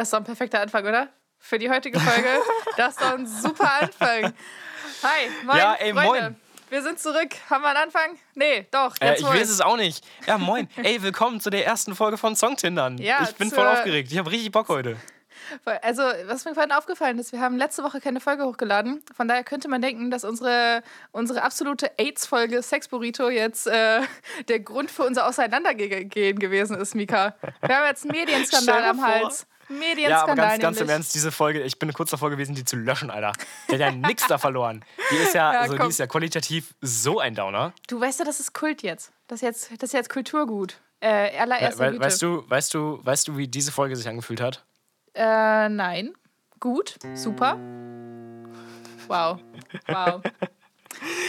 Das ist doch ein perfekter Anfang, oder? Für die heutige Folge. das ist doch ein super Anfang. Hi, moin, Ja, ey, Freunde. moin. Wir sind zurück. Haben wir einen Anfang? Nee, doch. Äh, Jetzt ich weiß es auch nicht. Ja, moin. Ey, willkommen zu der ersten Folge von Songtindern. Ja, ich bin voll aufgeregt. Ich habe richtig Bock heute. Also, was mir vorhin aufgefallen ist, wir haben letzte Woche keine Folge hochgeladen. Von daher könnte man denken, dass unsere, unsere absolute AIDS-Folge Sex Burrito jetzt äh, der Grund für unser Auseinandergehen gewesen ist, Mika. Wir haben jetzt einen Medienskandal am vor. Hals. Medienskandal Ja, aber ganz, ganz im. Ernst, diese Folge, ich bin kurz davor gewesen, die zu löschen, Alter. Der hat ja nix da verloren. Die ist ja, Ja, also, die ist ja qualitativ so ein Downer. Du weißt ja, das ist Kult jetzt. Das ist jetzt, das ist jetzt Kulturgut. Äh, allererster We Güte. weißt, du, weißt, du, weißt du, wie diese Folge sich angefühlt hat? Äh, nein. Gut. Super. Wow. Wow.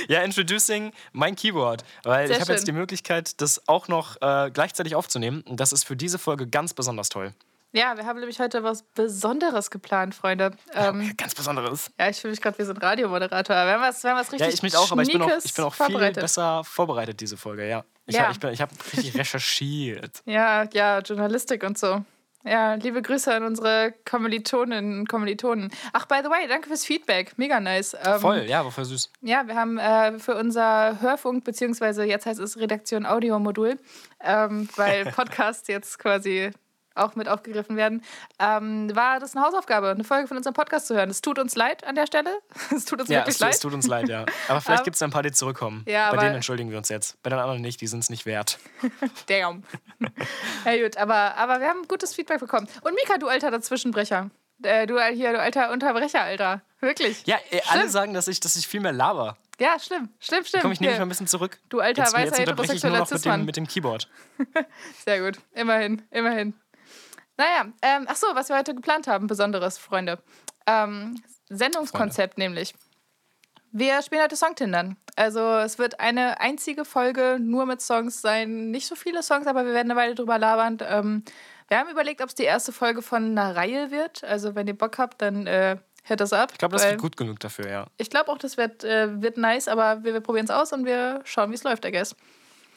Ja, introducing mein Keyboard. Weil Sehr ich habe jetzt die Möglichkeit, das auch noch äh, gleichzeitig aufzunehmen. Und das ist für diese Folge ganz besonders toll. Ja, wir haben nämlich heute was Besonderes geplant, Freunde. Ähm, Ganz Besonderes. ja, ich fühle mich gerade wie so ein Radiomoderator. Wir haben was, wir haben was richtig Ja, ich mich auch, aber ich bin auch, ich bin auch viel besser vorbereitet, diese Folge, ja. Ich, Ja. hab- ich, bin- ich habe richtig recherchiert. Ja, ja, Journalistik und so. Ja, liebe Grüße an unsere Kommilitoninnen und Kommilitonen. Ach, by the way, danke fürs Feedback. Mega nice. Ähm, Voll, ja, war voll süß. Ja, wir haben äh, für unser Hörfunk, beziehungsweise jetzt heißt es Redaktion Audio-Modul, ähm, weil Podcasts jetzt quasi auch mit aufgegriffen werden, ähm, war das eine Hausaufgabe, eine Folge von unserem Podcast zu hören. Es tut uns leid an der Stelle. Es tut uns Ja, wirklich es, leid. es tut uns leid, ja. Aber vielleicht Aber- gibt es ein paar, die zurückkommen. Ja, Bei denen entschuldigen wir uns jetzt. Bei den anderen nicht, die sind es nicht wert. Damn. ja, gut, aber, aber wir haben gutes Feedback bekommen. Und Mika, du alter Dazwischenbrecher. Äh, du hier, du alter Unterbrecher, Alter. Wirklich. Ja, äh, alle sagen, dass ich, dass ich viel mehr laber. Ja, schlimm. Schlimm, stimmt. Komm, ich nehme mich Hier. mal ein bisschen zurück. Du alter Jetzt, jetzt weißer unterbreche ich nur noch mit dem, mit dem Keyboard. Sehr gut. Immerhin, immerhin. Naja, ähm, ach so, was wir heute geplant haben, Besonderes, Freunde. Ähm, Sendungskonzept nämlich. Wir spielen heute Songtindern. Also es wird eine einzige Folge nur mit Songs sein. Nicht so viele Songs, aber wir werden eine Weile drüber labern. Ähm, wir haben überlegt, ob es die erste Folge von einer Reihe wird. Also wenn ihr Bock habt, dann äh, hört das ab. Ich glaube, das wird gut genug dafür, ja. Ich glaube auch, das wird, äh, wird nice, aber wir, wir probieren es aus und wir schauen, wie es läuft, I guess.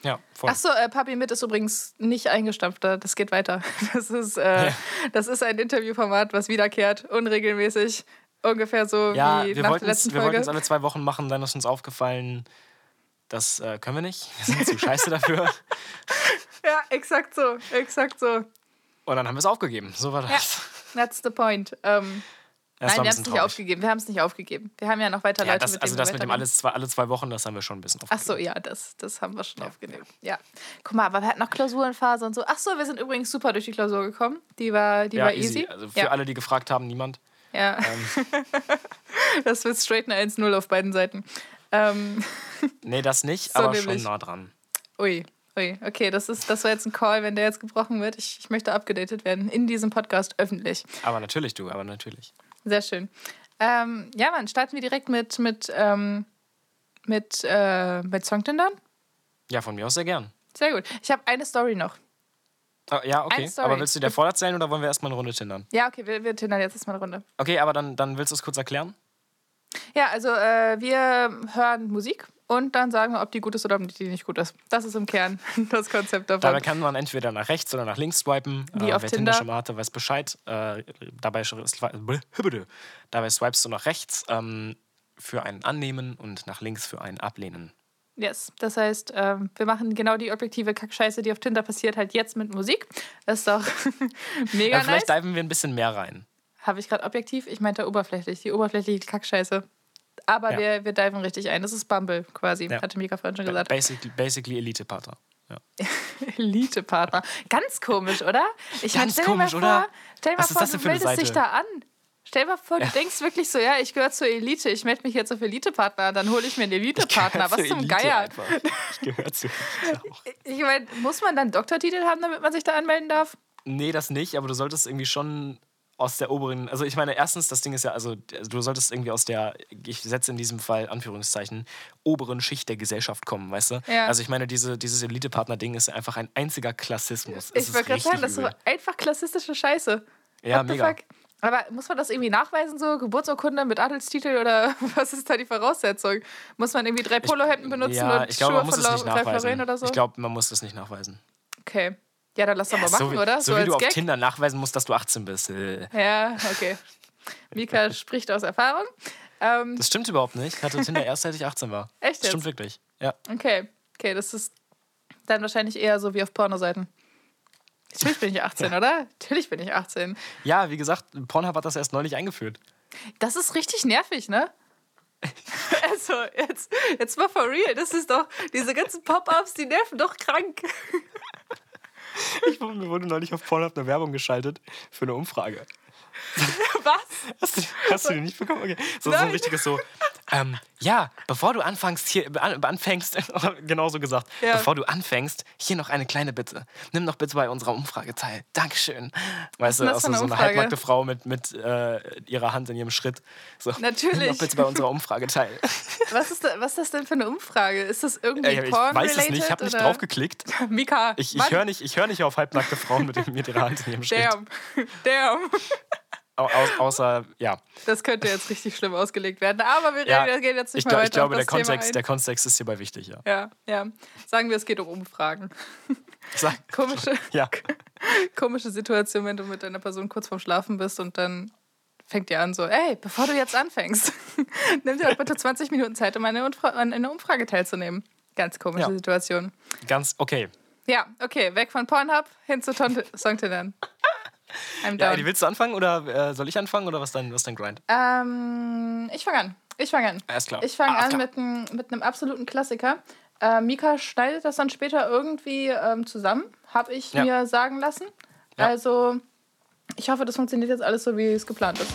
Ja, voll. Achso, äh, Papi mit ist übrigens nicht eingestampft, da- das geht weiter. Das ist, äh, Ja. das ist ein Interviewformat, was wiederkehrt, unregelmäßig, ungefähr so ja, wie wir nach der letzten wir wollten Folge. es alle zwei Wochen machen, dann ist uns aufgefallen, das äh, können wir nicht. Wir sind zu scheiße dafür. Ja, exakt so, exakt so. Und dann haben wir es aufgegeben. So war Ja, das. that's the point. Ähm, Das nein, wir haben es nicht aufgegeben. Wir haben es nicht aufgegeben. Wir haben ja noch weiter Ja, Leute, das, mit also das mit dem alles zwei, alle zwei Wochen, das haben wir schon ein bisschen Ach aufgegeben. so, ja, das, das haben wir schon aufgenommen. Ja. Guck mal, aber wir hatten noch Klausurenphase und so. Ach so, wir sind übrigens super durch die Klausur gekommen. Die war, die Ja, war easy. easy. Also für ja. alle, die gefragt haben, niemand. Ja. Ähm, Das wird straight eine 1-0 auf beiden Seiten. Ähm, nee, das nicht, So aber nämlich. schon nah dran. ui, ui. Okay, das, ist, das war jetzt ein Call, wenn der jetzt gebrochen wird. Ich, ich möchte abgedatet werden in diesem Podcast öffentlich. Aber natürlich, du, aber natürlich. Sehr schön. Ähm, ja, Mann, starten wir direkt mit, mit, ähm, mit, äh, mit Songtindern. Ja, von mir aus sehr gern. Sehr gut. Ich habe eine Story noch. Ah, ja, okay. Aber willst du dir voll erzählen oder wollen wir erstmal eine Runde tindern? Ja, okay, wir, wir tindern jetzt erstmal eine Runde. Okay, aber dann, dann willst du es kurz erklären? Ja, also äh, wir hören Musik und dann sagen wir, ob die gut ist oder ob die nicht gut ist. Das ist im Kern das Konzept davon. Dabei kann man entweder nach rechts oder nach links swipen. Wie äh, auf wer Tinder. Tinder schon mal hatte, weiß Bescheid. Äh, dabei, dabei swipest du nach rechts ähm, für ein Annehmen und nach links für ein Ablehnen. Yes, das heißt, ähm, wir machen genau die objektive Kackscheiße, die auf Tinder passiert, halt jetzt mit Musik. Das ist doch mega Ja, vielleicht nice. diven wir ein bisschen mehr rein. Habe ich gerade objektiv? Ich meinte oberflächlich, die oberflächliche Kackscheiße. Aber Ja. wir, wir diven richtig ein. Das ist Bumble quasi, Ja. hatte Mika vorhin schon gesagt. Basically, basically Elite-Partner. Ja. Elite-Partner. Ganz komisch, oder? Ich Ganz stell dir komisch, mal oder? Vor, stell dir mal Was ist vor, du meldest dich da an. Stell dir mal vor, du denkst wirklich so, ja, ich gehöre zur Elite, ich melde mich jetzt auf Elite-Partner, dann hole ich mir einen Elite-Partner. Was Zur zum Elite Geier? einfach. Ich gehöre zu Elite auch. Ich meine, muss man dann Doktortitel haben, damit man sich da anmelden darf? Nee, das nicht, aber du solltest irgendwie schon aus der oberen, also ich meine, erstens, das Ding ist ja, also du solltest irgendwie aus der, ich setze in diesem Fall Anführungszeichen, oberen Schicht der Gesellschaft kommen, weißt du? Ja. Also ich meine, diese, dieses Elite-Partner-Ding ist einfach ein einziger Klassismus. Ich wollte gerade sagen, das ist so einfach klassistische Scheiße. Ja, What mega. Aber muss man das irgendwie nachweisen, so Geburtsurkunde mit Adelstitel oder was ist da die Voraussetzung? Muss man irgendwie drei Polohemden benutzen ja, und ich glaube, Schuhe von. Lauren oder so? Ich glaube, man muss das nicht nachweisen. okay. Ja, dann lass doch mal so machen, wie, oder? So, wie als du auf Gag. Tinder nachweisen musst, dass du 18 bist. Äh, Ja, okay. Mika spricht aus Erfahrung. Ähm, Das stimmt überhaupt nicht. Ich hatte Tinder erst, seit ich 18 war. Echt Das jetzt? stimmt wirklich. Ja. okay, okay, das ist dann wahrscheinlich eher so wie auf Pornoseiten. Natürlich bin ich 18, oder? Natürlich bin ich 18. ja, wie gesagt, Pornhub hat das erst neulich eingeführt. Das ist richtig nervig, ne? Also, jetzt, jetzt mal for real. Das ist doch, diese ganzen Pop-Ups, die nerven doch krank. Ich, wurde- mir wurde neulich auf Pornhub eine Werbung geschaltet für eine Umfrage. Was? Hast du, hast du die nicht bekommen? Okay. So, so ein richtiges so. Ähm, ja, bevor du anfängst, hier an, anfängst, genauso gesagt, Ja. bevor du anfängst, hier noch eine kleine Bitte. Nimm doch bitte bei unserer Umfrage teil. Dankeschön. Weißt du, denn das auch für so, eine so eine halbnackte Frau mit, mit äh, ihrer Hand in ihrem Schritt. So, Natürlich. Nimm doch bitte bei unserer Umfrage teil. Was ist, da, was ist das denn für eine Umfrage? Ist das irgendwie Ey, ich weiß es nicht, ich habe nicht drauf geklickt. Mika, Ich, ich höre nicht, ich hör nicht auf halbnackte Frauen mit, mit ihrer Hand in ihrem Schritt. Damn. Damn. Au, au, außer, ja. Das könnte jetzt richtig schlimm ausgelegt werden. Aber wir ja reden, gehen jetzt nicht ich, mehr weiter ich glaube, der Kontext, ein. der Kontext ist hierbei wichtig, ja. Ja, ja. Sagen wir, es geht um Umfragen. Sag, Komische, ja. komische Situation, wenn du mit deiner Person kurz vorm Schlafen bist und dann fängt ihr an so, ey, bevor du jetzt anfängst, nimm dir doch bitte 20 Minuten Zeit, um an einer, einer Umfrage teilzunehmen. Ganz komische Ja. Situation. Ganz okay. Ja, okay, weg von Pornhub hin zu Songtendern. I'm down. Willst du anfangen oder äh, soll ich anfangen oder was ist dein, was dein Grind? Ähm, ich fange an. Ich fange an. Alles klar. Ich fange Alles an klar. mit, einem- mit einem absoluten Klassiker. Äh, Mika schneidet das dann später irgendwie ähm, zusammen, habe ich Ja. mir sagen lassen. Ja. Also, ich hoffe, das funktioniert jetzt alles so, wie es geplant ist.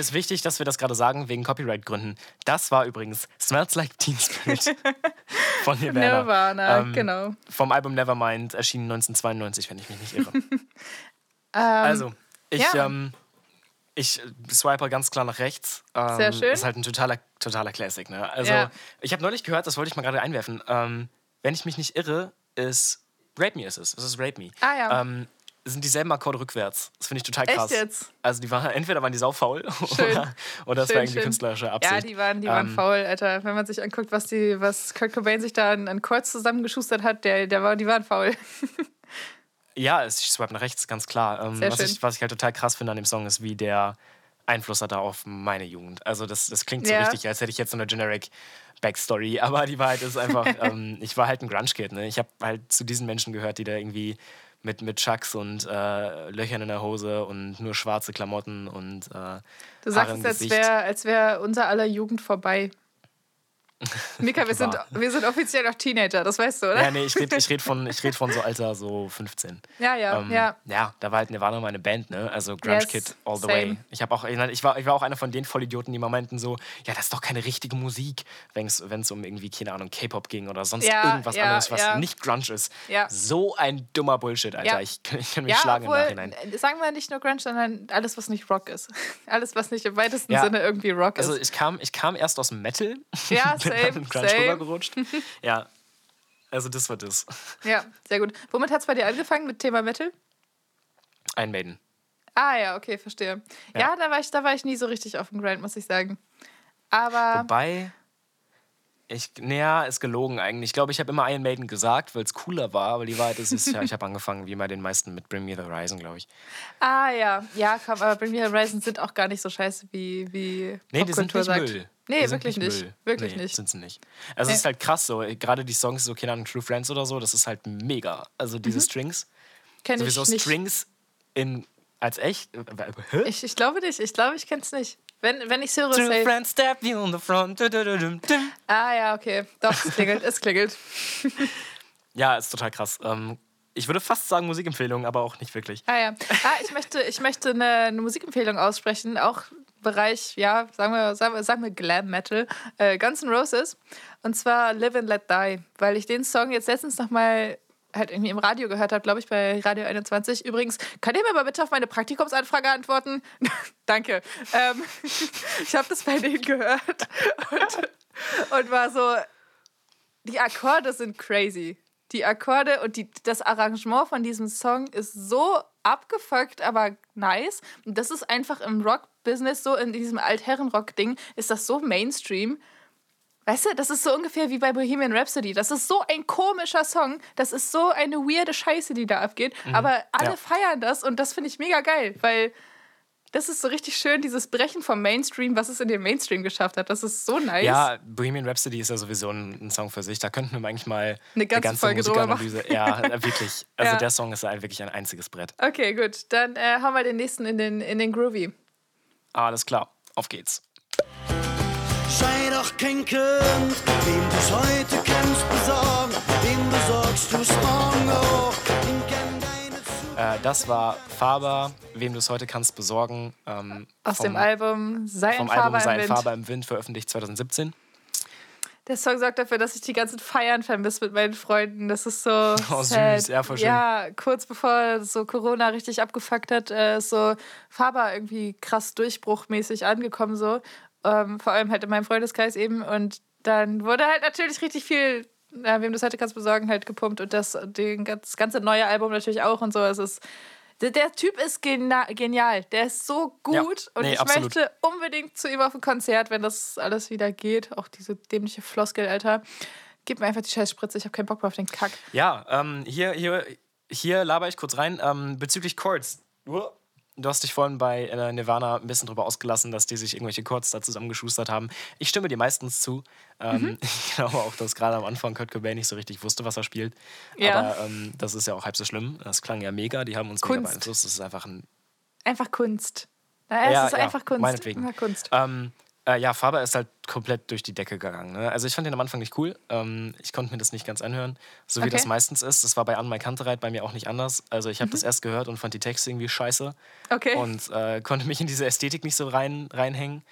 Mir ist wichtig, dass wir das gerade sagen, wegen Copyright-Gründen. Das war übrigens Smells Like Teen Spirit von Nirvana. Nirvana, Ähm, genau. Vom Album Nevermind, erschienen 1992, wenn ich mich nicht irre. Ähm, also, ich, ja. ähm, ich swipe ganz klar nach rechts. Ähm, Sehr schön. Ist halt ein totaler, totaler Classic. Ne? Also, Ja. ich habe neulich gehört, das wollte ich mal gerade einwerfen. Ähm, wenn ich mich nicht irre, ist Rape Me ist es. Es ist Rape Me. Ah, ja. Ähm, sind dieselben Akkorde rückwärts. Das finde ich total Echt krass. jetzt? Also die waren entweder waren die saufaul Schön. oder, oder das Schön, war irgendwie schön. künstlerische Absicht. ja, die waren, die waren Ähm, faul, Alter. Wenn man sich anguckt, was, die, was Kurt Cobain sich da an, an Chords zusammengeschustert hat, der, der war, die waren faul. Ja, es- ich swipe nach rechts, ganz klar. Ähm, was, ich, was ich halt total krass finde an dem Song ist, wie der Einfluss hat auf meine Jugend. Also das, das klingt so Ja. richtig, als hätte ich jetzt so eine generic Backstory, aber die Wahrheit ist einfach, ähm, ich war halt ein Grunge-Kid. Ne? Ich habe halt zu diesen Menschen gehört, die da irgendwie mit, mit Chucks und äh, Löchern in der Hose und nur schwarze Klamotten und äh, Du sagst es, als wäre wär unser aller Jugend vorbei. Mika, wir sind, wir sind offiziell noch Teenager, das weißt du, oder? Ja, nee, ich rede ich red von, ich red von so Alter, so 15. Ja, ja, Ähm, ja. ja, da war halt Nirvana meine Band, ne? Also Grunge Yes, Kid all the same. way. Ich auch, ich, war, ich war auch einer von den Vollidioten, die mal meinten so, ja, das ist doch keine richtige Musik, wenn es um irgendwie, keine Ahnung, K-Pop ging oder sonst Ja, irgendwas ja, anderes, was ja. nicht Grunge ist. Ja. So ein dummer Bullshit, Alter. Ich, ich kann mich schlagen obwohl, im Nachhinein. sagen wir nicht nur Grunge, sondern alles, was nicht Rock ist. Alles, was nicht im weitesten. Sinne irgendwie Rock Also ist. ich kam, ich kam erst aus dem Metal, Ja, dann same. rübergerutscht. ja, also das war das. Ja, sehr gut. Womit hat es bei dir angefangen? Mit Thema Metal? Ein Maiden. Ah ja, okay, verstehe. Ja, Ja. da, war ich, da war ich nie so richtig auf dem Grind, muss ich sagen. Aber Wobei, ich, naja, ist gelogen eigentlich. Ich glaube, ich habe immer Iron Maiden gesagt, weil es cooler war, aber die Wahrheit ist, ist ja, ich habe angefangen, wie bei den meisten, mit Bring Me the Horizon, glaube ich. Ah ja, ja, komm, aber Bring Me Horizon sind auch gar nicht so scheiße, wie, wie Nee, die sind nicht sagt. Müll. Nee, sind wirklich nicht. Müll. Wirklich nee, nicht. sind sie nicht. Also es ist halt krass so, gerade die Songs, so, keine Ahnung, True Friends oder so, das ist halt mega. Also diese Strings, Kenn sowieso Mhm. ich nicht. Strings in, als echt, äh? Ich, ich glaube nicht, ich glaube, ich kenn's nicht. Wenn, wenn ich höre, True safe. Friends step you on the front. Ah ja, okay. Doch, es klingelt, es klingelt. Ja, ist total krass. Ähm, ich würde fast sagen Musikempfehlung, aber auch nicht wirklich. Ah ja. Ah, ich möchte, ich möchte eine, eine Musikempfehlung aussprechen, auch Bereich, ja, sagen wir, sagen wir, sagen wir Glam Metal, äh, Guns N' Roses. Und zwar Live and Let Die, weil ich den Song jetzt letztens nochmal halt irgendwie im Radio gehört habe, glaube ich, bei Radio 21. Übrigens, könnt ihr mir mal bitte auf meine Praktikumsanfrage antworten? Danke. Ähm, ich habe das bei denen gehört und, und war so, die Akkorde sind crazy. Die Akkorde und die, das Arrangement von diesem Song ist so abgefuckt, aber nice. Und das ist einfach im Rock-Business, so in diesem Altherren-Rock-Ding, ist das so Mainstream. Weißt du, das ist so ungefähr wie bei Bohemian Rhapsody. Das ist so ein komischer Song. Das ist so eine weirde Scheiße, die da abgeht. Mhm. Aber alle ja. feiern das und das finde ich mega geil, weil das ist so richtig schön, dieses Brechen vom Mainstream, was es in den Mainstream geschafft hat. Das ist so nice. Ja, Bohemian Rhapsody ist ja sowieso ein, ein Song für sich. Da könnten wir eigentlich mal eine ganze, eine ganze Folge Musikanalyse. Ja, wirklich. Also ja. der Song ist wirklich ein einziges Brett. Okay, gut. Dann äh, haben wir den nächsten in den, in den Groovy. Alles klar. Auf geht's. Sei doch kein Kind, wem du's heute kannst besorgen, wem besorgst du's morgen auch. Äh, das war Faber, wem du es heute kannst besorgen. Ähm, Aus vom, dem Album Sei ein Faber Album Sei ein Faber im Wind, veröffentlicht 2017. Der Song sorgt dafür, dass ich die ganzen Feiern vermisse mit meinen Freunden. Das ist so. Oh, sad. süß, ja, voll schön. Ja, kurz bevor so Corona richtig abgefuckt hat, äh, ist so Faber irgendwie krass durchbruchmäßig angekommen, so. Ähm, vor allem halt in meinem Freundeskreis eben. Und dann wurde halt natürlich richtig viel äh, wem du es heute kannst besorgen, halt gepumpt und das, den, das ganze neue Album natürlich auch und so. Es ist, der, der Typ ist genial. Der ist so gut ja, und nee, ich absolut. möchte unbedingt zu ihm auf ein Konzert, wenn das alles wieder geht. Auch diese dämliche Floskel, Alter. Gib mir einfach die Scheißspritze, ich habe keinen Bock mehr auf den Kack. Ja, ähm, hier, hier, hier laber ich kurz rein. Ähm, bezüglich Chords. Du hast dich vorhin bei äh, Nirvana ein bisschen drüber ausgelassen, dass die sich irgendwelche Chords da zusammengeschustert haben. Ich stimme dir meistens zu. Ähm, mhm. Ich glaube auch, dass gerade am Anfang Kurt Cobain nicht so richtig wusste, was er spielt. Ja. Aber ähm, das ist ja auch halb so schlimm. Das klang ja mega. Die haben uns Kunst. mega beeinflusst. Das ist einfach ein. Einfach Kunst. Ja, es ist ja, einfach Kunst. Meinetwegen. Kunst. Ähm, äh, ja, Faber ist halt komplett durch die Decke gegangen. Ne? Also ich fand den am Anfang nicht cool. Ähm, ich konnte mir das nicht ganz anhören, so wie okay. das meistens ist. Das war bei An My Kantereit bei mir auch nicht anders. Also ich habe mhm. das erst gehört und fand die Texte irgendwie scheiße. Okay. Und äh, konnte mich in diese Ästhetik nicht so rein, reinhängen.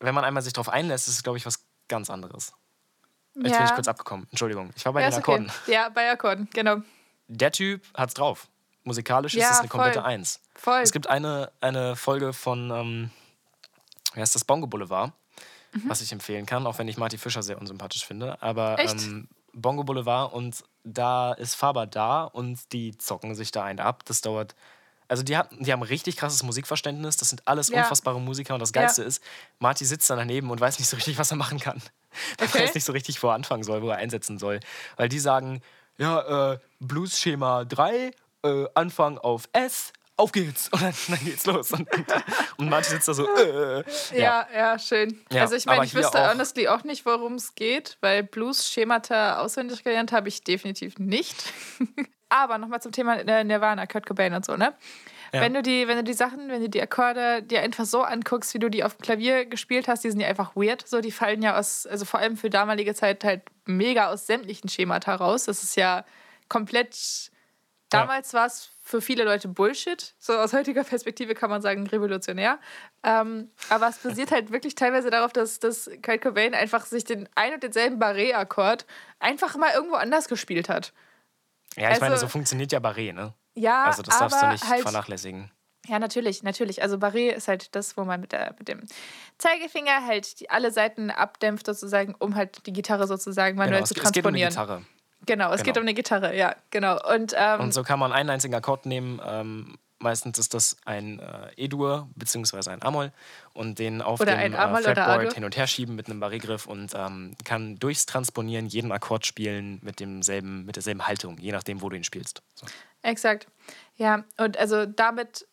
Wenn man einmal sich darauf einlässt, ist es, glaube ich, was ganz anderes. Jetzt ja. bin ich kurz abgekommen. Entschuldigung. Ich war bei ja, den Akkorden. Okay. Ja, bei Akkorden, genau. Der Typ hat's drauf. Musikalisch ja, ist es eine komplette voll. Eins. Voll. Es gibt eine, eine Folge von, ähm, heißt das, Bongo Boulevard mhm. was ich empfehlen kann, auch wenn ich Marty Fischer sehr unsympathisch finde. Aber ähm, Bongo Boulevard und da ist Faber da und die zocken sich da einen ab. Das dauert. Also die, hat, die haben richtig krasses Musikverständnis. Das sind alles ja. unfassbare Musiker und das Geilste ja. ist, Marty sitzt da daneben und weiß nicht so richtig, was er machen kann. Okay. Er weiß nicht so richtig, wo er anfangen soll, wo er einsetzen soll. Weil die sagen, ja, äh, Blues-Schema 3, äh, Anfang auf S, auf geht's. Und dann, dann geht's los. Und, und manche sitzt da so, äh, ja. ja. ja, schön. Ja, also ich meine, ich wüsste auch, honestly auch nicht, worum es geht, weil Blues-Schemata auswendig gelernt habe ich definitiv nicht. aber nochmal zum Thema Nirvana, Kurt Cobain und so, ne? Ja. Wenn du die, wenn du die Sachen, wenn du die Akkorde dir einfach so anguckst, wie du die auf dem Klavier gespielt hast, die sind ja einfach weird. So, die fallen ja aus, also vor allem für damalige Zeit halt mega aus sämtlichen Schemata raus. Das ist ja komplett. Damals ja. war es für viele Leute Bullshit. So aus heutiger Perspektive kann man sagen, revolutionär. Ähm, aber es basiert halt wirklich teilweise darauf, dass, dass Kurt Cobain einfach sich den ein und denselben Barré-Akkord einfach mal irgendwo anders gespielt hat. Ja, ich also, meine, so funktioniert ja Barré, ne? Ja, Also das darfst du nicht halt, vernachlässigen. Ja, natürlich, natürlich. Also Barré ist halt das, wo man mit, der, mit dem Zeigefinger halt die, alle Seiten abdämpft sozusagen, um halt die Gitarre sozusagen manuell genau, zu transponieren. Es geht um die Gitarre. Genau, es genau. geht um eine Gitarre, ja, genau. Und, ähm, und so kann man einen einzigen Akkord nehmen. Ähm, meistens ist das ein äh, E-Dur bzw. ein Amol und den auf oder dem äh, Fretboard hin und her schieben mit einem Barré-Griff und ähm, kann durchs Transponieren jeden Akkord spielen mit, demselben, mit derselben Haltung, je nachdem, wo du ihn spielst. So. Exakt. Ja, und also damit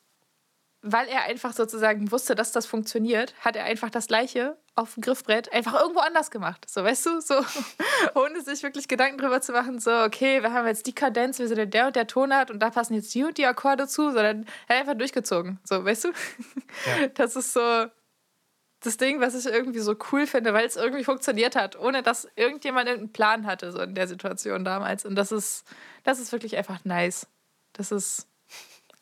weil er einfach sozusagen wusste, dass das funktioniert, hat er einfach das Gleiche auf dem Griffbrett einfach irgendwo anders gemacht. So, weißt du, so, ohne sich wirklich Gedanken drüber zu machen, so, okay, wir haben jetzt die Kadenz, wir sind der und der Tonart und da passen jetzt die und die Akkorde zu, sondern er einfach durchgezogen. So, weißt du? Ja. Das ist so das Ding, was ich irgendwie so cool finde, weil es irgendwie funktioniert hat, ohne dass irgendjemand irgendeinen Plan hatte, so in der Situation damals. Und das ist, das ist wirklich einfach nice. Das ist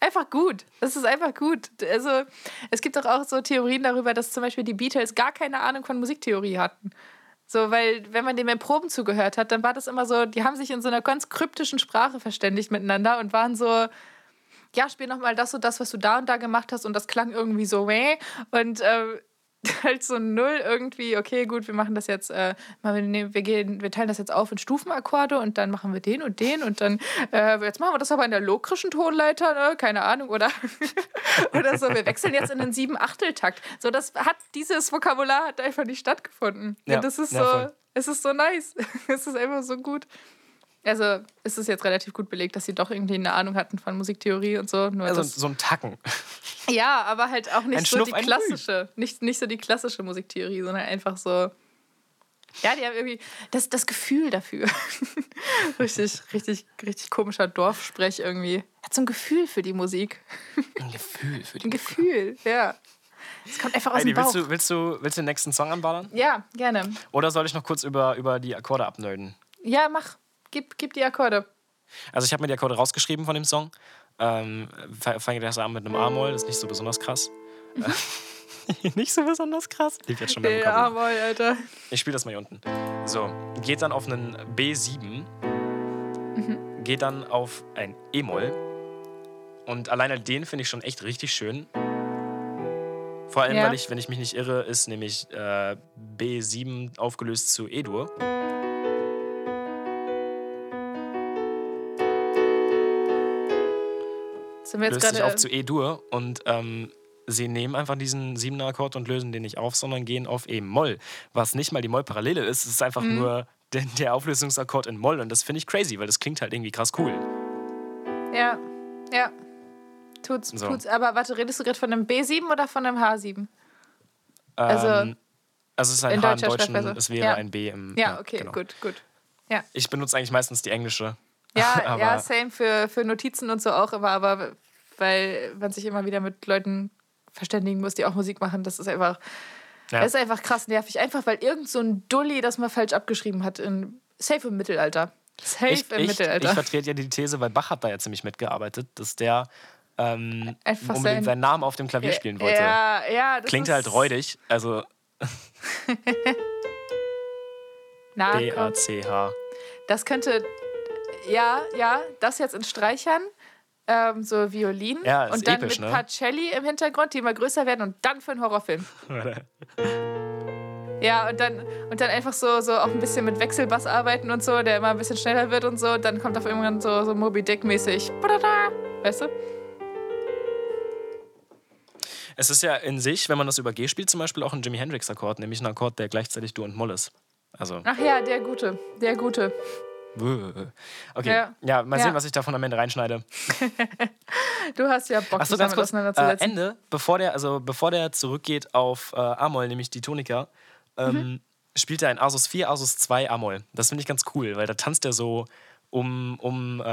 einfach gut. Das ist einfach gut. Also, es gibt doch auch so Theorien darüber, dass zum Beispiel die Beatles gar keine Ahnung von Musiktheorie hatten. So, weil, wenn man dem in Proben zugehört hat, dann war das immer so, die haben sich in so einer ganz kryptischen Sprache verständigt miteinander und waren so, ja, spiel nochmal das und das, was du da und da gemacht hast und das klang irgendwie so, weh. Und äh, halt so null irgendwie, okay, gut, wir machen das jetzt, äh, wir, nehmen, wir, gehen, wir teilen das jetzt auf in Stufenakkorde und dann machen wir den und den und dann, äh, jetzt machen wir das aber in der lokrischen Tonleiter, ne? keine Ahnung, oder, oder so, wir wechseln jetzt in den sieben-Achtel-Takt. So, das hat, dieses Vokabular hat einfach nicht stattgefunden. Ja, und das ist ja, so, voll. es ist so nice. es ist einfach so gut. Also, es ist jetzt relativ gut belegt, dass sie doch irgendwie eine Ahnung hatten von Musiktheorie und so. Nur Also so ein Tacken. Ja, aber halt auch nicht Ein so Schnuff, die klassische, nicht, nicht so die klassische Musiktheorie, sondern einfach so. Ja, die haben irgendwie das, das Gefühl dafür. richtig, richtig, richtig komischer Dorfsprech irgendwie. Er hat so ein Gefühl für die Musik. Ein Gefühl für die Ein Gefühl, ja. Es kommt einfach aus Heidi, dem Bauch. willst du, willst, du, willst du den nächsten Song anballern? Ja, gerne. Oder soll ich noch kurz über, über die Akkorde abnörden? Ja, mach. Gib, gib die Akkorde. Also ich habe mir die Akkorde rausgeschrieben von dem Song. Ähm, fa- Fange erst an mit einem A-Moll, das ist nicht so besonders krass. Nicht so besonders krass. Lief jetzt schon beim Ja, Vokabular. moll, Alter. Ich spiele das mal hier unten. So, geht dann auf einen B7, Mhm. geht dann auf ein E-Moll. Und alleine den finde ich schon echt richtig schön. Vor allem, Ja. weil ich, wenn ich mich nicht irre, ist nämlich äh, B7 aufgelöst zu E-Dur. Sind wir jetzt löst sich auf zu E-Dur und ähm, sie nehmen einfach diesen siebener Akkord und lösen den nicht auf, sondern gehen auf E-Moll. Was nicht mal die Moll-Parallele ist, es ist einfach Mhm. nur der, der Auflösungsakkord in Moll und das finde ich crazy, weil das klingt halt irgendwie krass cool. Ja, ja. Tut's, So. tut's. Aber warte, redest du gerade von einem B7 oder von einem H7? Also- ähm, also es ist ein in H im Deutschen, es wäre Ja. ein B im. Ja, okay, genau. gut, gut. Ich benutze eigentlich meistens die englische. Ja, ja, same für, für Notizen und so auch immer, aber weil man sich immer wieder mit Leuten verständigen muss, die auch Musik machen, das ist einfach, Ja. das ist einfach krass nervig. Einfach weil irgend so ein Dulli das mal falsch abgeschrieben hat. In, safe im Mittelalter. Safe Ich, im ich, Mittelalter. ich vertrete ja die These, weil Bach hat da ja ziemlich mitgearbeitet, dass der ähm, Einfach unbedingt sein- seinen Namen auf dem Klavier spielen wollte. Ja, ja. Klingt halt räudig, also. B-A-C-H. Das könnte, ja, ja, das jetzt in Streichern, ähm, so Violin Ja, und dann episch, mit ne? paar Celli im Hintergrund, die immer größer werden und dann für einen Horrorfilm. Ja, und dann, und dann einfach so, so auch ein bisschen mit Wechselbass arbeiten und so, der immer ein bisschen schneller wird und so. Und dann kommt auf irgendwann so, so Moby Dick-mäßig. Weißt du? Es ist ja in sich, wenn man das über G spielt, zum Beispiel auch ein Jimi Hendrix-Akkord, nämlich ein Akkord, der gleichzeitig Dur und Moll ist. Also, Ach ja, der Gute. Der Gute. Okay. Ja. Ja, mal Ja. sehen, was ich davon am Ende reinschneide. Du hast ja Bock, Achso, dich ganz kurz. Äh, auseinanderzusetzen. Ende, bevor der, also bevor der zurückgeht auf äh, A-Moll, nämlich die Tonika, ähm, Mhm. spielt er ein Asus 4, Asus 2 A-Moll. Das finde ich ganz cool, weil da tanzt er so um, um äh,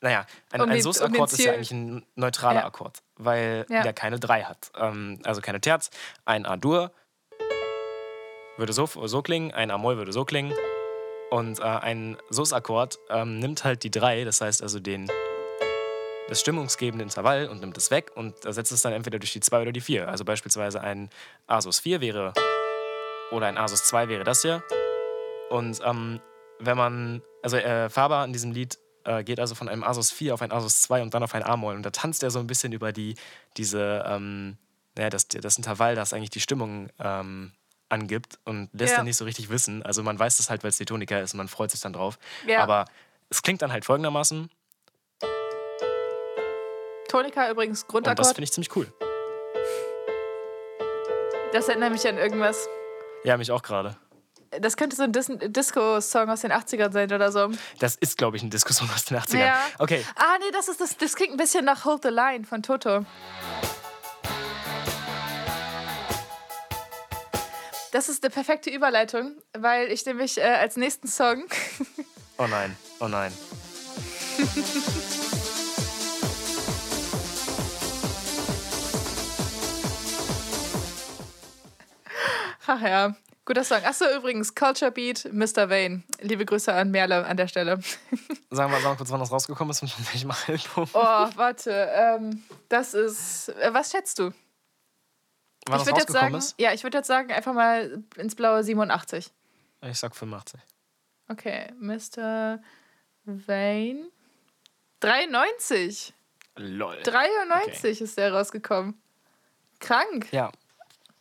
naja, ein, Um ein Sus-Akkord um ist ja eigentlich ein neutraler Ja. Akkord, weil Ja. der keine 3 hat. Ähm, also keine Terz, ein A-Dur würde so, so klingen, ein A-Moll würde so klingen. Und äh, ein Sus-Akkord ähm, nimmt halt die 3, das heißt also den das stimmungsgebende Intervall und nimmt es weg und ersetzt es dann entweder durch die 2 oder die 4. Also beispielsweise ein Asus 4 wäre oder ein Asus 2 wäre das hier. Und ähm, wenn man, also äh, Faber in diesem Lied äh, geht also von einem Asus 4 auf ein Asus 2 und dann auf ein A-Moll und da tanzt er so ein bisschen über die, diese, ähm, naja, das, das Intervall, das eigentlich die Stimmung ähm, angibt und lässt Ja. dann nicht so richtig wissen. Also man weiß das halt, weil es die Tonika ist und man freut sich dann drauf. Ja. Aber es klingt dann halt folgendermaßen Tonika übrigens und das Grundakkord. finde ich ziemlich cool. Das erinnert mich an irgendwas. Ja, mich auch gerade. Das könnte so ein Dis Disco-Song aus den 80ern sein oder so. Das ist, glaube ich, eine Diskussion aus den 80ern. Ja. Okay, Ah, nee, das, ist das, das klingt ein bisschen nach Hold the Line von Toto. Das ist eine perfekte Überleitung, weil ich nämlich äh, als nächsten Song oh nein, oh nein. Ach ja, guter Song. Achso, übrigens, Culture Beat, Mr. Vane. Liebe Grüße an Merle an der Stelle. Sagen wir mal kurz, wann das rausgekommen ist und von welchem Album. Oh, warte. Ähm, das ist. Äh, was schätzt du? Wann ich das würde jetzt sagen, ja, ich würde jetzt sagen, einfach mal ins blaue 87. ist? Ich sag 85. Okay, Mr. Vane. 93. Lol. 93 ist der rausgekommen. Krank. Ja.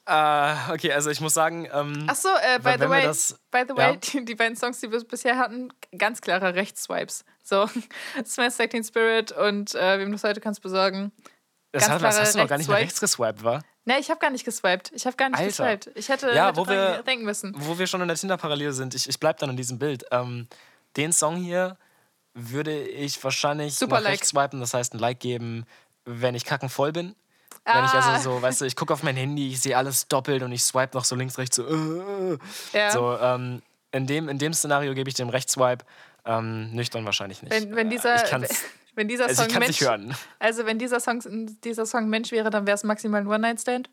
Äh, okay, also ich muss sagen, ähm, Ach so, äh, by the way, das- by the ja. way die, die beiden Songs, die wir bisher hatten, ganz klare Rechtsswipes. So, Smash Teen Spirit und äh, wem du heute kannst besorgen. Das, hat, klare hast du noch gar nicht mehr rechts geswiped, war? Ne, ich habe gar nicht geswiped. Ich habe gar nicht Alter. geswiped. Ich hätte, Ja, hätte wo wir- denken müssen. Wo wir schon in der Tinder-Parallele sind, ich, ich bleib dann in diesem Bild. Ähm, den Song hier würde ich wahrscheinlich Super nach Like. rechts swipen, das heißt ein Like geben, wenn ich kackenvoll bin. Wenn ich Ah. also so, weißt du, ich gucke auf mein Handy, ich sehe alles doppelt und ich swipe noch so links, rechts, so. Äh, Ja. so ähm, in, dem, in dem Szenario gebe ich dem Rechtsswipe. Ähm, nüchtern wahrscheinlich nicht. Wenn, wenn Äh, dieser, wenn dieser also Song ich Mensch, hören. also wenn dieser Song, dieser Song Mensch wäre, dann wäre es maximal ein One-Night-Stand,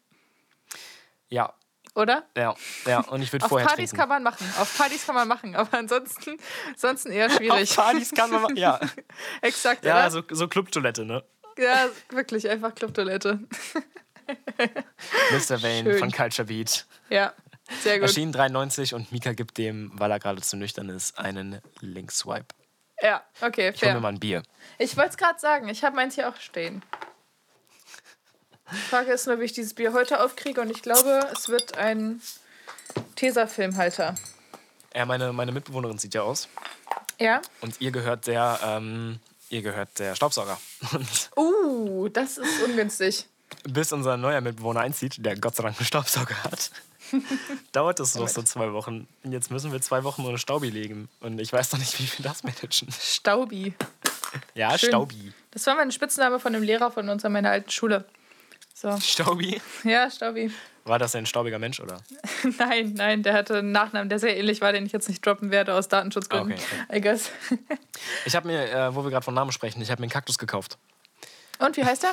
Ja, oder? ja, ja. Und ich würde Auf vorher Partys trinken. kann man machen. Auf Partys kann man machen, aber ansonsten, ansonsten eher schwierig. Auf Partys kann man machen. Ja, Exakt, ja oder? so, so Clubtoilette, ne? Ja, wirklich, einfach Clubtoilette. Mr. Vane Schön. von Culture Beat. Ja, sehr gut. Erschienen 93 und Mika gibt dem, weil er gerade zu nüchtern ist, einen Linkswipe. Ja, okay, Ich hol mir fair. mal ein Bier. Ich wollte es gerade sagen, ich habe meins hier auch stehen. Die Frage ist nur, wie ich dieses Bier heute aufkriege und ich glaube, es wird ein Tesafilmhalter. Ja, meine, meine Mitbewohnerin sieht ja aus. Ja? Und ihr gehört der, ähm, ihr gehört der Staubsauger. Uh, das ist ungünstig. bis unser neuer Mitbewohner einzieht, der Gott sei Dank einen Staubsauger hat, dauert es noch so zwei Wochen. Und jetzt müssen wir zwei Wochen ohne Staubi legen. Und ich weiß noch nicht, wie wir das managen. Staubi. Ja, Schön. Staubi. Das war mein Spitzname von einem Lehrer von uns an meiner alten Schule. So, Staubi? ja, Staubi. War das ein staubiger Mensch, oder? Nein, nein, der hatte einen Nachnamen, der sehr ähnlich war, den ich jetzt nicht droppen werde aus Datenschutzgründen. Okay, I guess. Ich habe mir, äh, wo wir gerade von Namen sprechen, ich habe mir einen Kaktus gekauft. Und wie heißt der?